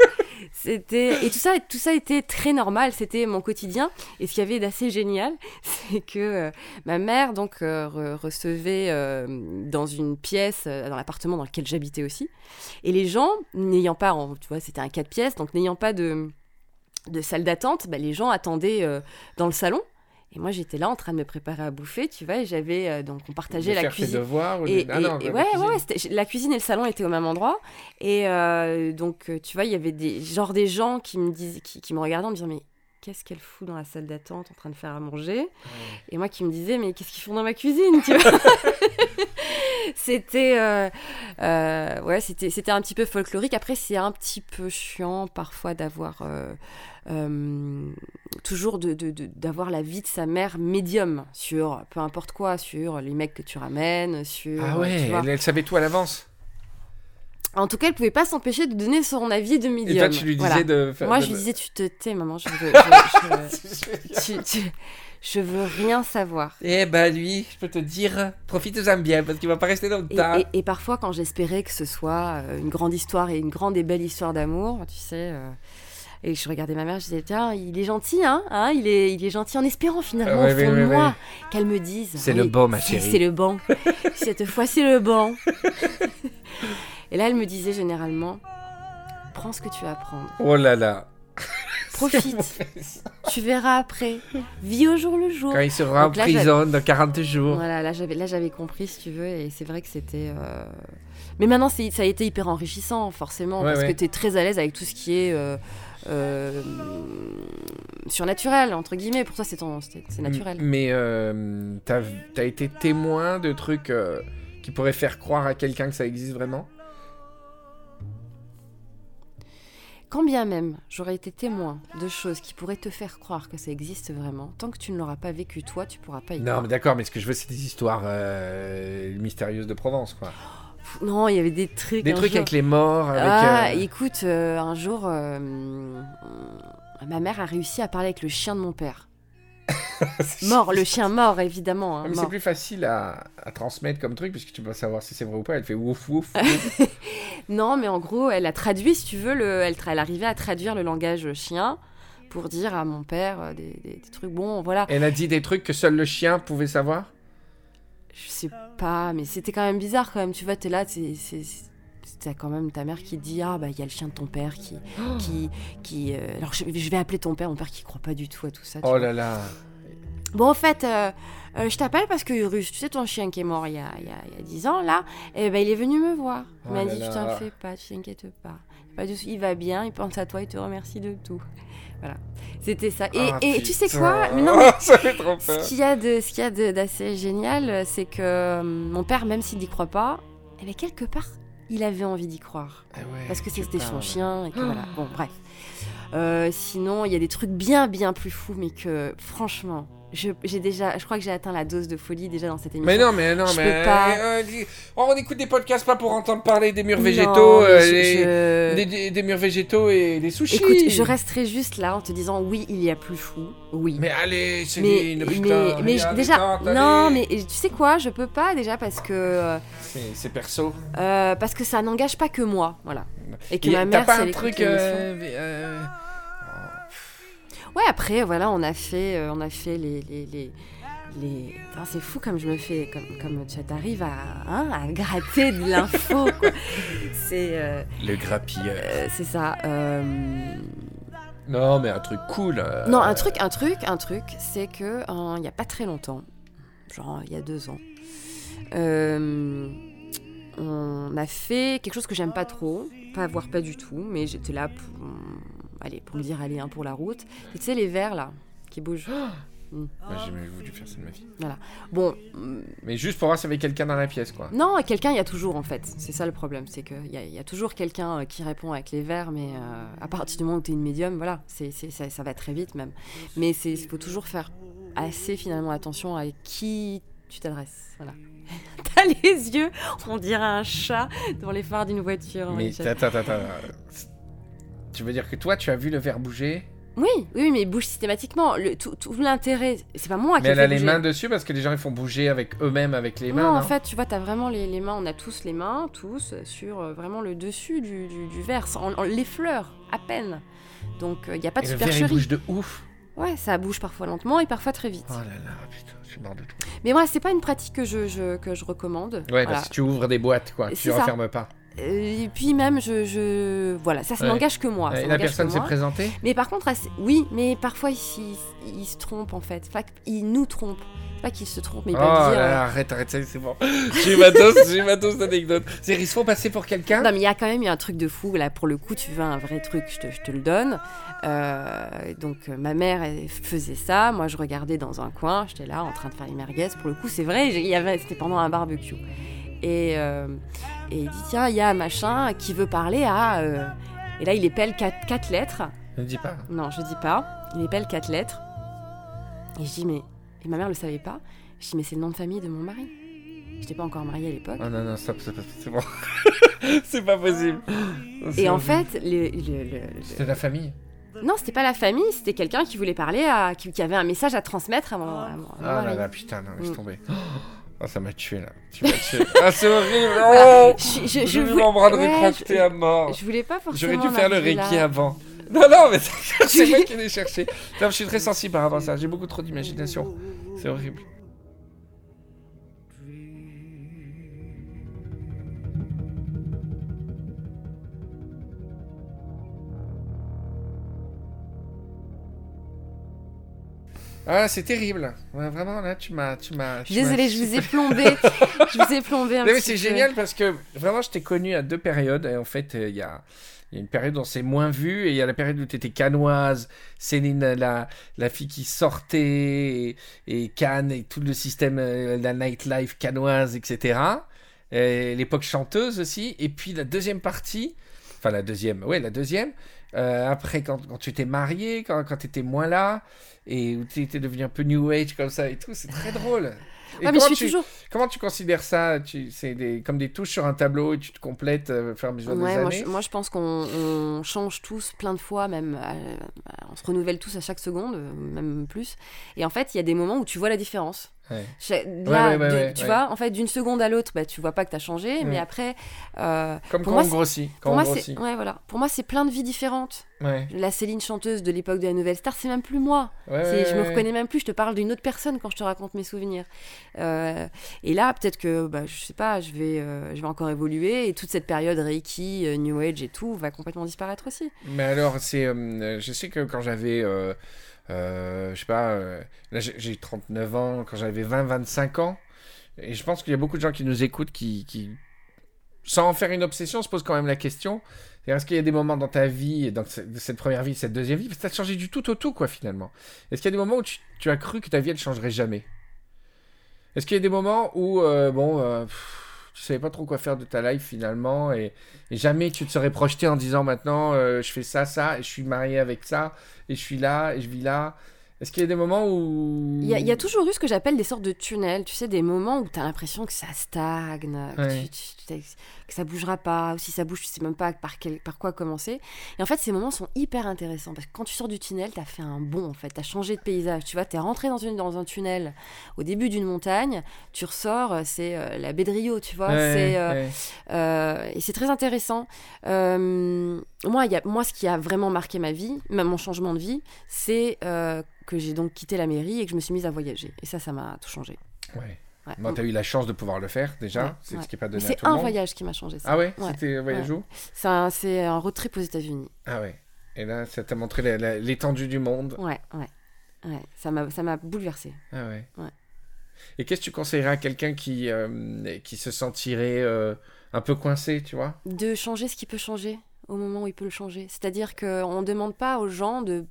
C'était et tout ça, tout ça était très normal. C'était mon quotidien. Et ce qu'il y avait d'assez génial, c'est que euh, ma mère donc euh, re- recevait euh, dans une pièce, dans l'appartement dans lequel j'habitais aussi, et les gens n'ayant pas, en- tu vois, c'était un 4 pièces, donc n'ayant pas de de salle d'attente, bah, les gens attendaient dans le salon. Et moi, j'étais là en train de me préparer à bouffer, tu vois, et j'avais euh, donc on partageait De la tes cuisine. devoirs ou Et, de- Ah et- non, et la ouais, ouais, ouais, la cuisine et le salon étaient au même endroit. Et euh, donc, euh, tu vois, il y avait des, genre des gens qui me, disaient, qui, qui me regardaient en me disant Mais qu'est-ce qu'elle fout dans la salle d'attente en train de faire à manger Et moi qui me disais Mais qu'est-ce qu'ils font dans ma cuisine tu vois C'était euh, euh, ouais, c'était c'était un petit peu folklorique. Après, c'est un petit peu chiant parfois d'avoir euh, toujours de, d'avoir la vie de sa mère médium sur peu importe quoi, sur les mecs que tu ramènes, sur Ah tu ouais, vois. elle savait tout à l'avance. En tout cas, elle pouvait pas s'empêcher de donner son avis de médium. Et toi, tu lui disais Voilà. de faire. Moi, de- je lui disais, tu te tais, maman, je veux, je, je- tu- tu- je veux rien savoir. Eh ben lui, je peux te dire, profite-en bien parce qu'il va pas rester Et, longtemps. et- et parfois, quand j'espérais que ce soit euh, une grande histoire et une grande et belle histoire d'amour, tu sais, euh, et je regardais ma mère, je disais, tiens, il est gentil, hein, hein il, est, il est gentil, en espérant finalement Ah ouais, au fond ouais, de ouais, moi ouais. qu'elle me dise. C'est le bon, ma chérie. C'est le bon. Cette fois, c'est le bon. et là, elle me disait généralement, prends ce que tu as à prendre. Oh là là. Profite. tu verras après. Vis au jour le jour. Quand il sera en là, prison dans 40 jours. Voilà, là j'avais, là j'avais compris si tu veux, et c'est vrai que c'était. euh, Mais maintenant c'est, ça a été hyper enrichissant forcément Ouais, parce ouais. que tu es très à l'aise avec tout ce qui est euh, euh, surnaturel entre guillemets. Pour toi c'est, ton, c'est, c'est naturel. Mais t'as as été témoin de trucs qui pourraient faire croire à quelqu'un que ça existe vraiment? Quand bien même j'aurais été témoin de choses qui pourraient te faire croire que ça existe vraiment, tant que tu ne l'auras pas vécu toi, tu pourras pas y Non, croire. mais d'accord, mais ce que je veux, c'est des histoires euh, mystérieuses de Provence, quoi. Pff, Non, il y avait des trucs. Des un trucs jour- avec les morts, avec. Ah, euh, écoute, euh, un jour, euh, ma mère a réussi à parler avec le chien de mon père. Mort, le chien mort, évidemment. hein, mais c'est plus facile à, à transmettre comme truc, puisque tu peux savoir si c'est vrai ou pas. Elle fait ouf, ouf. ouf. Non, mais en gros, elle a traduit, si tu veux, le... elle, elle arrivait à traduire le langage chien pour dire à mon père euh, des, des- des trucs. Bon, voilà, Elle a dit des trucs que seul le chien pouvait savoir? je sais pas, mais c'était quand même bizarre quand même. Tu vois, t'es là, c'est. T'as quand même ta mère qui dit ah bah il y a le chien de ton père qui qui qui euh, alors je, je vais appeler ton père mon père qui croit pas du tout à tout ça Oh vois. là là. Bon, en fait, euh, euh, je t'appelle parce que Urus, tu sais, ton chien qui est mort il y a, il y a- il y a 10 ans, là, eh ben, il est venu me voir. Il Oh m'a dit, tu t'en fais pas, tu t'inquiètes pas. Pas de il va bien, il pense à toi, il te remercie de tout. Voilà. C'était ça. Et, Ah, et tu sais quoi? Mais non, mais Ça fait trop peur. ce qu'il y a de- ce qu'il y a d'assez génial, c'est que mon père, même s'il n'y croit pas, eh ben, quelque part, il avait envie d'y croire. Ah ouais, Parce que c'était son chien et que voilà. Bon, bref. Euh, sinon, il y a des trucs bien, bien plus fous, mais que franchement, je, j'ai déjà, je crois que j'ai atteint la dose de folie déjà dans cette émission. Mais non, mais non, Je mais. peux pas. euh, dis- on écoute des podcasts pas pour entendre parler des murs Non, végétaux, mais euh, je- les- je- Des, des- des murs végétaux et des sushis. Écoute, je resterai juste là en te disant oui, il y a plus fou, oui. Mais allez, c'est mais, une mais, putain. mais déjà, non, mais tu sais quoi, je peux pas déjà parce que euh, C'est perso. euh, parce que ça n'engage pas que moi, voilà. Et que Et ma T'as mère, pas si un truc. euh, euh, Ouais, après, voilà, on a fait, euh, on a fait les, les, les, les- Enfin, c'est fou comme je me fais, comme, comme tu arrives à, hein, à gratter de l'info, quoi. C'est, euh, Le grappilleur. euh, c'est ça. euh, Non, mais un truc cool. euh, Non, un truc, un truc, un truc, c'est que il y a pas très longtemps, genre il y a deux ans, euh, on a fait quelque chose que j'aime pas trop, pas voir pas du tout, mais j'étais là pour, allez, pour me dire allez un pour la route. Et tu sais les verres là qui bougent. Moi, j'ai jamais voulu faire ça de ma vie. Bon, mm, Mais juste pour voir s'il y avait quelqu'un dans la pièce, quoi. non, quelqu'un il y a toujours en fait. C'est ça le problème, c'est qu'il y, y a toujours quelqu'un euh, qui répond avec les verres, mais euh, à partir du moment où tu es une médium, voilà, c'est, ça, ça va très vite même. Mais il faut toujours faire assez finalement attention à qui tu t'adresses. Voilà. T'as les yeux, on dirait un chat dans les phares d'une voiture. Mais Michel. attends, attends, attends. Tu veux dire que toi, tu as vu le verre bouger Oui, oui, mais il bouge systématiquement. Le, tout, tout l'intérêt, c'est pas moi qui Mais le elle a les mains dessus parce que les gens ils font bouger avec eux-mêmes avec les mains. non, Non, en fait, tu vois, t'as vraiment les, les mains, on a tous les mains, tous, sur euh, vraiment le dessus du, du, du verre, les fleurs, à peine. Donc, il n'y a pas de Et le verre il supercherie. bouge de ouf. Ouais, ça bouge parfois lentement et parfois très vite. Oh là là, putain, je suis mort de tout. Mais moi, c'est pas une pratique que je, je- que je recommande. Ouais, Voilà. parce que tu ouvres des boîtes, quoi. Tu C'est ça. refermes pas. Euh, Et puis même, je, je... voilà, ça, ça Ouais. n'engage que moi. Et la personne s'est présentée? Mais par contre, oui, mais parfois ils, ils- ils se trompent en fait. Enfin, ils nous trompent. C'est Pas qu'ils se trompent, mais Oh ils peuvent dire. là euh, arrête, arrête, ça, c'est bon. J'ai matos, j'ai matos d'anecdote. C'est ils se font passer pour quelqu'un? Non, mais il y a quand même eu un truc de fou. Là, pour le coup, tu veux un vrai truc, je te, je te le donne. Euh, donc, euh, ma mère elle faisait ça. Moi, je regardais dans un coin. J'étais là en train de faire les merguez. Pour le coup, c'est vrai, il avait, c'était pendant un barbecue. Et, euh, et il dit tiens, il y a un machin qui veut parler à. euh, Et là, il épelle quatre, quatre lettres. Ne dis pas. Non, je dis pas. Il épelle quatre lettres. Et je dis mais. Et ma mère le savait pas. Je dis mais c'est le nom de famille de mon mari. J'étais pas encore mariée à l'époque. Oh non, non, stop, stop, stop, c'est bon. c'est pas possible. Et en fait, le- le- le- le, C'était la famille. Non, c'était pas la famille, c'était quelqu'un qui voulait parler, à, qui, qui avait un message à transmettre à mon, à mon- à mon Ah là mari. là, putain, non, Mm. tomber. Oh, ça m'a tué là. Tu m'as tué. ah, c'est horrible. Oh Je, je, Je, voulais- bras de ouais, je- à mort. je voulais pas forcément. J'aurais dû faire le Reiki là. avant. Non, non, mais c'est moi qui l'ai cherché. Non, je suis très sensible par rapport à ça. J'ai beaucoup trop d'imagination. C'est horrible. Ah, c'est terrible. Ouais, vraiment, là, tu m'as. Désolée, je vous ai plombé. je vous ai plombé un Non, mais c'est génial parce que vraiment, je t'ai connu à deux périodes. Et en fait, euh, il y, a, il y a une période où on s'est moins vu et il y a la période où tu étais canoise, Céline, la, la fille qui sortait, et, et Cannes et tout le système, euh, la nightlife canoise, etc. Et L'époque chanteuse aussi. Et puis la deuxième partie, enfin la deuxième, ouais, la deuxième. Euh, après, quand, quand tu t'es marié, quand, quand tu étais moins là, et où tu étais devenu un peu new age comme ça et tout, c'est très drôle. Et Ouais, mais je comment, suis tu, toujours. comment tu considères ça? C'est des, comme des touches sur un tableau et tu te complètes euh, à mesure des Ouais, moi, années je, moi, je pense qu'on on change tous plein de fois, même euh, on se renouvelle tous à chaque seconde, même plus. Et en fait, il y a des moments où tu vois la différence. Là, de- tu vois, en fait, d'une seconde à l'autre, bah, tu vois pas que tu as changé, mais Ouais. après, euh, Comme pour quand moi, on grossit. Quand pour on moi, grossit. voilà. Pour moi, c'est plein de vies différentes. La Céline chanteuse de l'époque de la Nouvelle Star, c'est même plus moi. Je me reconnais même plus, je te parle d'une autre personne quand je te raconte mes souvenirs. Euh, et là, peut-être que, bah, je sais pas, je vais, euh, je vais encore évoluer et toute cette période Reiki, New Age et tout va complètement disparaître aussi. Mais alors, c'est, euh, je sais que quand j'avais, je sais pas, euh, là j'ai j'ai 39 ans, quand j'avais 20-25 ans, et je pense qu'il y a beaucoup de gens qui nous écoutent qui, qui, sans en faire une obsession, se posent quand même la question. Est-ce qu'il y a des moments dans ta vie, dans ce- cette première vie, cette deuxième vie, parce que t'as changé du tout au tout, quoi, finalement. Est-ce qu'il y a des moments où tu, tu as cru que ta vie, elle changerait jamais? Est-ce qu'il y a des moments où, euh, bon, euh, pff, tu savais pas trop quoi faire de ta life, finalement, et, jamais tu te serais projeté en disant maintenant, euh, je fais ça, ça, et je suis marié avec ça, et je suis là, et je vis là Est-ce qu'il y a des moments où... Il y, a- il y a toujours eu ce que j'appelle des sortes de tunnels, tu sais, des moments où tu as l'impression que ça stagne, que, Ouais. tu- tu- tu- que ça bougera pas, ou si ça bouge, tu sais même pas par, quel- par quoi commencer. Et en fait, ces moments sont hyper intéressants parce que quand tu sors du tunnel, tu as fait un bond en fait, tu as changé de paysage. Tu vois, tu es rentré dans, une, dans un tunnel au début d'une montagne, tu ressors, c'est euh, la baie de Rio, tu vois, Ouais, c'est. euh, ouais. euh, et c'est très intéressant. Euh, moi, y a, moi, ce qui a vraiment marqué ma vie, même mon changement de vie, c'est euh, que j'ai donc quitté la mairie et que je me suis mise à voyager. Et ça, ça m'a tout changé. Ouais. Ouais. Bon, t'as eu la chance de pouvoir le faire déjà, Ouais, c'est ouais. ce qui n'est pas donné à c'est tout le un voyage qui m'a changé. Ça. Ah ouais? C'était un voyage où? C'est un, road trip aux États-Unis. Ah ouais. Et là, ça t'a montré l'étendue du monde. Ouais, ouais. ouais. Ça m'a, bouleversée. Ah ouais. Ouais. Et qu'est-ce que tu conseillerais à quelqu'un qui, euh, qui se sentirait euh, un peu coincé, tu vois? De changer ce qui peut changer au moment où il peut le changer. C'est-à-dire qu'on ne demande pas aux gens de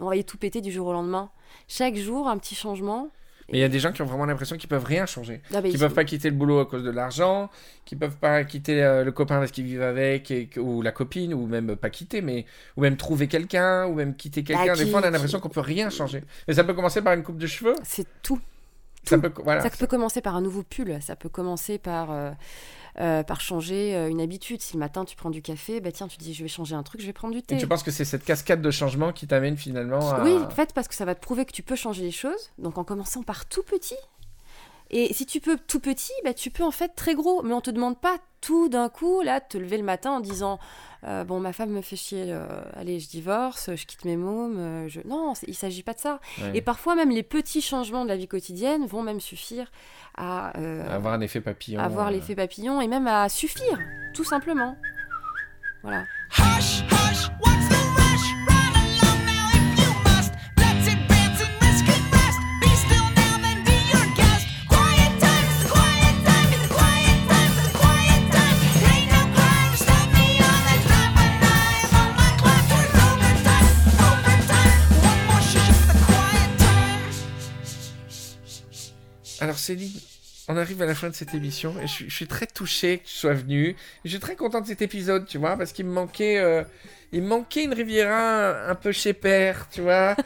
envoyer tout péter du jour au lendemain. Chaque jour, un petit changement. Mais il y a des gens qui ont vraiment l'impression qu'ils peuvent rien changer. Ah, bah, Qui peuvent pas quitter le boulot à cause de l'argent, qui peuvent pas quitter euh, le copain parce qu'ils vivent avec, et ou la copine, ou même pas quitter, mais ou même trouver quelqu'un, ou même quitter quelqu'un. Bah, des fois, on a l'impression qu'on peut rien changer. Mais ça peut commencer par une coupe de cheveux. C'est tout. Ça peut, voilà. Ça peut commencer par un nouveau pull, ça peut commencer par, euh, euh, par changer euh, une habitude. Si le matin tu prends du café, bah tiens, tu dis je vais changer un truc, je vais prendre du Et thé. tu penses que c'est cette cascade de changement qui t'amène finalement à. Oui, en fait, parce que ça va te prouver que tu peux changer les choses. Donc en commençant par tout petit. Et si tu peux tout petit, bah, tu peux en fait très gros. Mais on te demande pas tout d'un coup, là, de te lever le matin en disant euh, Bon, ma femme me fait chier, euh, allez, je divorce, je quitte mes mômes. euh, je... Non, il s'agit pas de ça. Ouais. Et parfois, même les petits changements de la vie quotidienne vont même suffire à, euh, avoir un effet papillon. avoir euh. l'effet papillon et même à suffire, tout simplement. Voilà. Hush, hush, Alors Céline, on arrive à la fin de cette émission et je suis, je suis très touché que tu sois venu. Je suis très content de cet épisode, tu vois, parce qu'il me manquait, euh, il me manquait une Riviera un, un peu chez père, tu vois,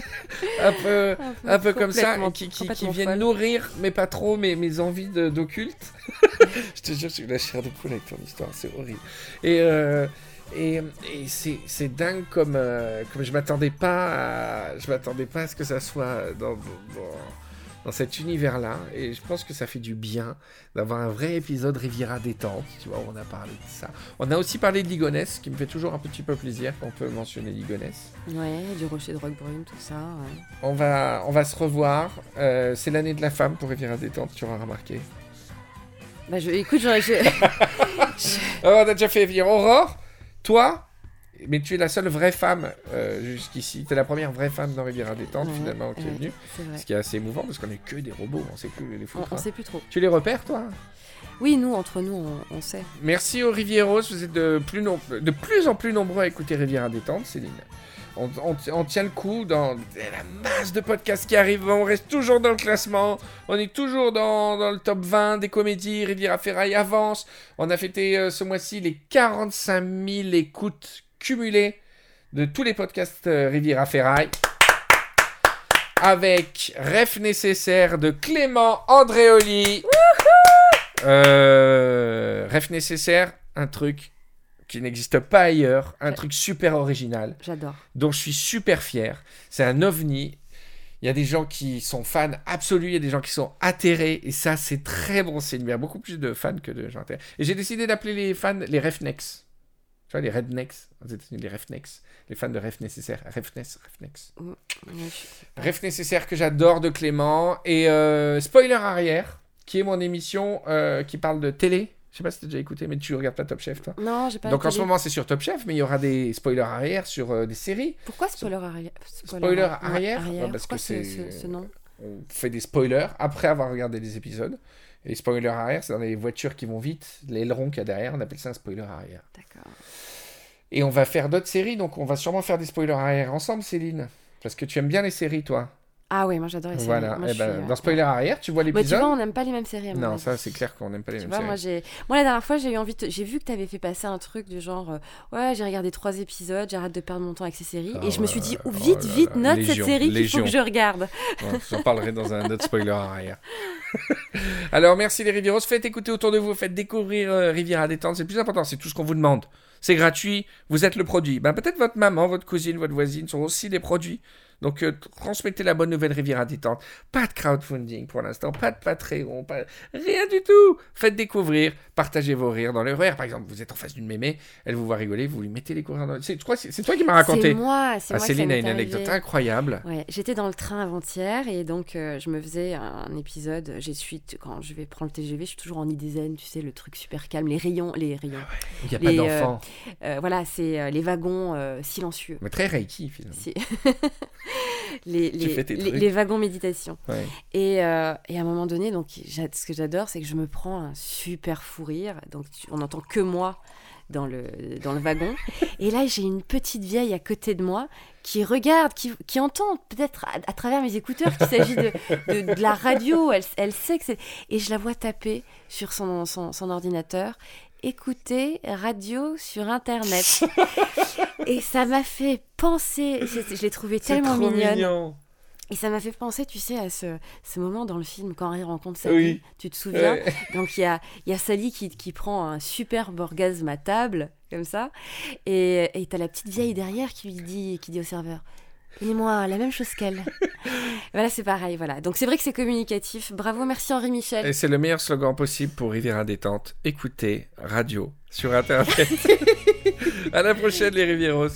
un peu, un peu comme ça, qui, qui, viennent nourrir, mais pas trop, mes, mes envies d'occulte. je te jure, j'ai eu la chair de poule avec ton histoire, c'est horrible. Et, euh, et, et c'est c'est dingue comme, euh, comme je m'attendais pas à, je m'attendais pas à ce que ça soit dans, dans, dans cet univers-là. Et je pense que ça fait du bien d'avoir un vrai épisode Riviera détente, tu vois, où on a parlé de ça. On a aussi parlé de Ligonesse, ce qui me fait toujours un petit peu plaisir quand on peut mentionner Ligonesse. Ouais, du rocher de Roquebrune, tout ça. ouais. On va, on va se revoir. Euh, c'est l'année de la femme pour Riviera détente, tu auras remarqué. Bah, je, écoute, je, je- Alors, on a déjà fait venir Aurore, toi, mais tu es la seule vraie femme euh, jusqu'ici. Tu es la première vraie femme dans Riviera détente, Ouais, finalement, qui est venue. Ce qui est assez émouvant parce qu'on est que des robots, on sait plus les On, foutre. on hein. sait plus trop. Tu les repères, toi? Oui, nous, entre nous, on, on sait. Merci aux Rivieros, vous êtes de plus, nom- de plus en plus nombreux à écouter Riviera détente, Céline. On, on- on tient le coup dans la masse de podcasts qui arrivent, on reste toujours dans le classement, on est toujours dans, dans le top 20 des comédies, Riviera Ferraille avance, on a fêté euh, ce mois-ci les 45 000 écoutes cumulées de tous les podcasts euh, Riviera Ferraille. avec Ref nécessaire de Clément Andréoli. Euh, Ref nécessaire, un truc qui n'existe pas ailleurs, un truc super original J'adore. dont je suis super fier. C'est un ovni. Il y a des gens qui sont fans absolus, il y a des gens qui sont atterrés, et ça, c'est très bon signe. Il y a beaucoup plus de fans que de gens atterrés. Et j'ai décidé d'appeler les fans les Refnex. Tu vois, les Rednecks, aux États-Unis, les Refnex. Les fans de Ref nécessaire. Refness, Refnex. Ref nécessaire que j'adore de Clément. Et euh, spoiler arrière, qui est mon émission euh, qui parle de télé. Je sais pas si tu as déjà écouté, mais tu regardes pas Top Chef, toi. Non, j'ai pas. Donc en ce moment, c'est sur Top Chef, mais il y aura des spoilers arrière sur euh, des séries. Pourquoi spoiler arrière Spoiler arrière arrière? Ouais, parce Pourquoi que ce, c'est- ce- ce nom? on fait des spoilers après avoir regardé les épisodes. Les spoilers arrière, c'est dans les voitures qui vont vite, l'aileron qu'il y a derrière, on appelle ça un spoiler arrière. D'accord. Et on va faire d'autres séries, donc on va sûrement faire des spoilers arrière ensemble, Céline. Parce que tu aimes bien les séries, toi. Ah oui, moi j'adore les séries. Voilà. Moi, Eh ben, suis, euh, dans spoiler arrière, tu vois Mais tu l'épisode. vois, on n'aime pas les mêmes séries. à mon non, avis. ça c'est clair qu'on n'aime pas les Tu mêmes vois, moi, séries. j'ai... moi, la dernière fois, j'ai eu envie de... J'ai vu que tu avais fait passer un truc du genre euh, Ouais, j'ai regardé trois épisodes, j'arrête de perdre mon temps avec ces séries. Ah et je me suis ouais, dit oh Vite, là vite, note cette série qu'il faut que je regarde. Ouais, J'en parlerai dans un autre spoiler arrière. Alors, merci les Rivieros. Faites écouter autour de vous, faites découvrir euh, Riviera Détente. C'est le plus important, c'est tout ce qu'on vous demande. C'est gratuit, vous êtes le produit. Ben, Peut-être votre maman, votre cousine, votre voisine sont aussi des produits. Donc, euh, transmettez la bonne nouvelle Riviera Détente. Pas de crowdfunding pour l'instant, pas de Patreon, pas... rien du tout. Faites découvrir, partagez vos rires dans le RER. Par exemple, vous êtes en face d'une mémé, elle vous voit rigoler, vous lui mettez les courir dans le... C'est, c'est, c'est toi qui m'as C'est raconté. moi, c'est Ah, moi Céline a une anecdote incroyable. Ouais, j'étais dans le train avant-hier et donc euh, je me faisais un épisode. Je suis quand je vais prendre le TGV, je suis toujours en idézène, tu sais, le truc super calme, les rayons, les rayons. Il n'y a pas Les, d'enfant. Euh, voilà, c'est euh, les wagons euh, silencieux. Mais très Reiki, finalement. Les, les, wagons méditation. Ouais. Et, euh, et à un moment donné, donc ce que j'adore, c'est que je me prends un super fou rire. Donc tu- on n'entend que moi dans le, dans le wagon. Et là, j'ai une petite vieille à côté de moi qui regarde, qui, qui entend peut-être à, à travers mes écouteurs qu'il s'agit de, de, de la radio. Elle, elle sait que c'est. Et je la vois taper sur son, son, son ordinateur. Écouter radio sur Internet. et ça m'a fait penser. Je, je l'ai trouvé tellement trop mignonne. mignon. Et ça m'a fait penser, tu sais, à ce, ce moment dans le film quand Harry rencontre Oui. Sally. Tu te souviens Ouais. Donc il y a, il y a Sally qui, qui prend un superbe orgasme à table, comme ça. Et et t'as la petite vieille derrière qui lui dit, qui dit au serveur Donnez-moi la même chose qu'elle. voilà, c'est pareil, voilà. Donc c'est vrai que c'est communicatif. Bravo, merci Henri Michel. Et c'est le meilleur slogan possible pour Riviera Détente. Écoutez radio sur Internet. à la prochaine, les Rivieros.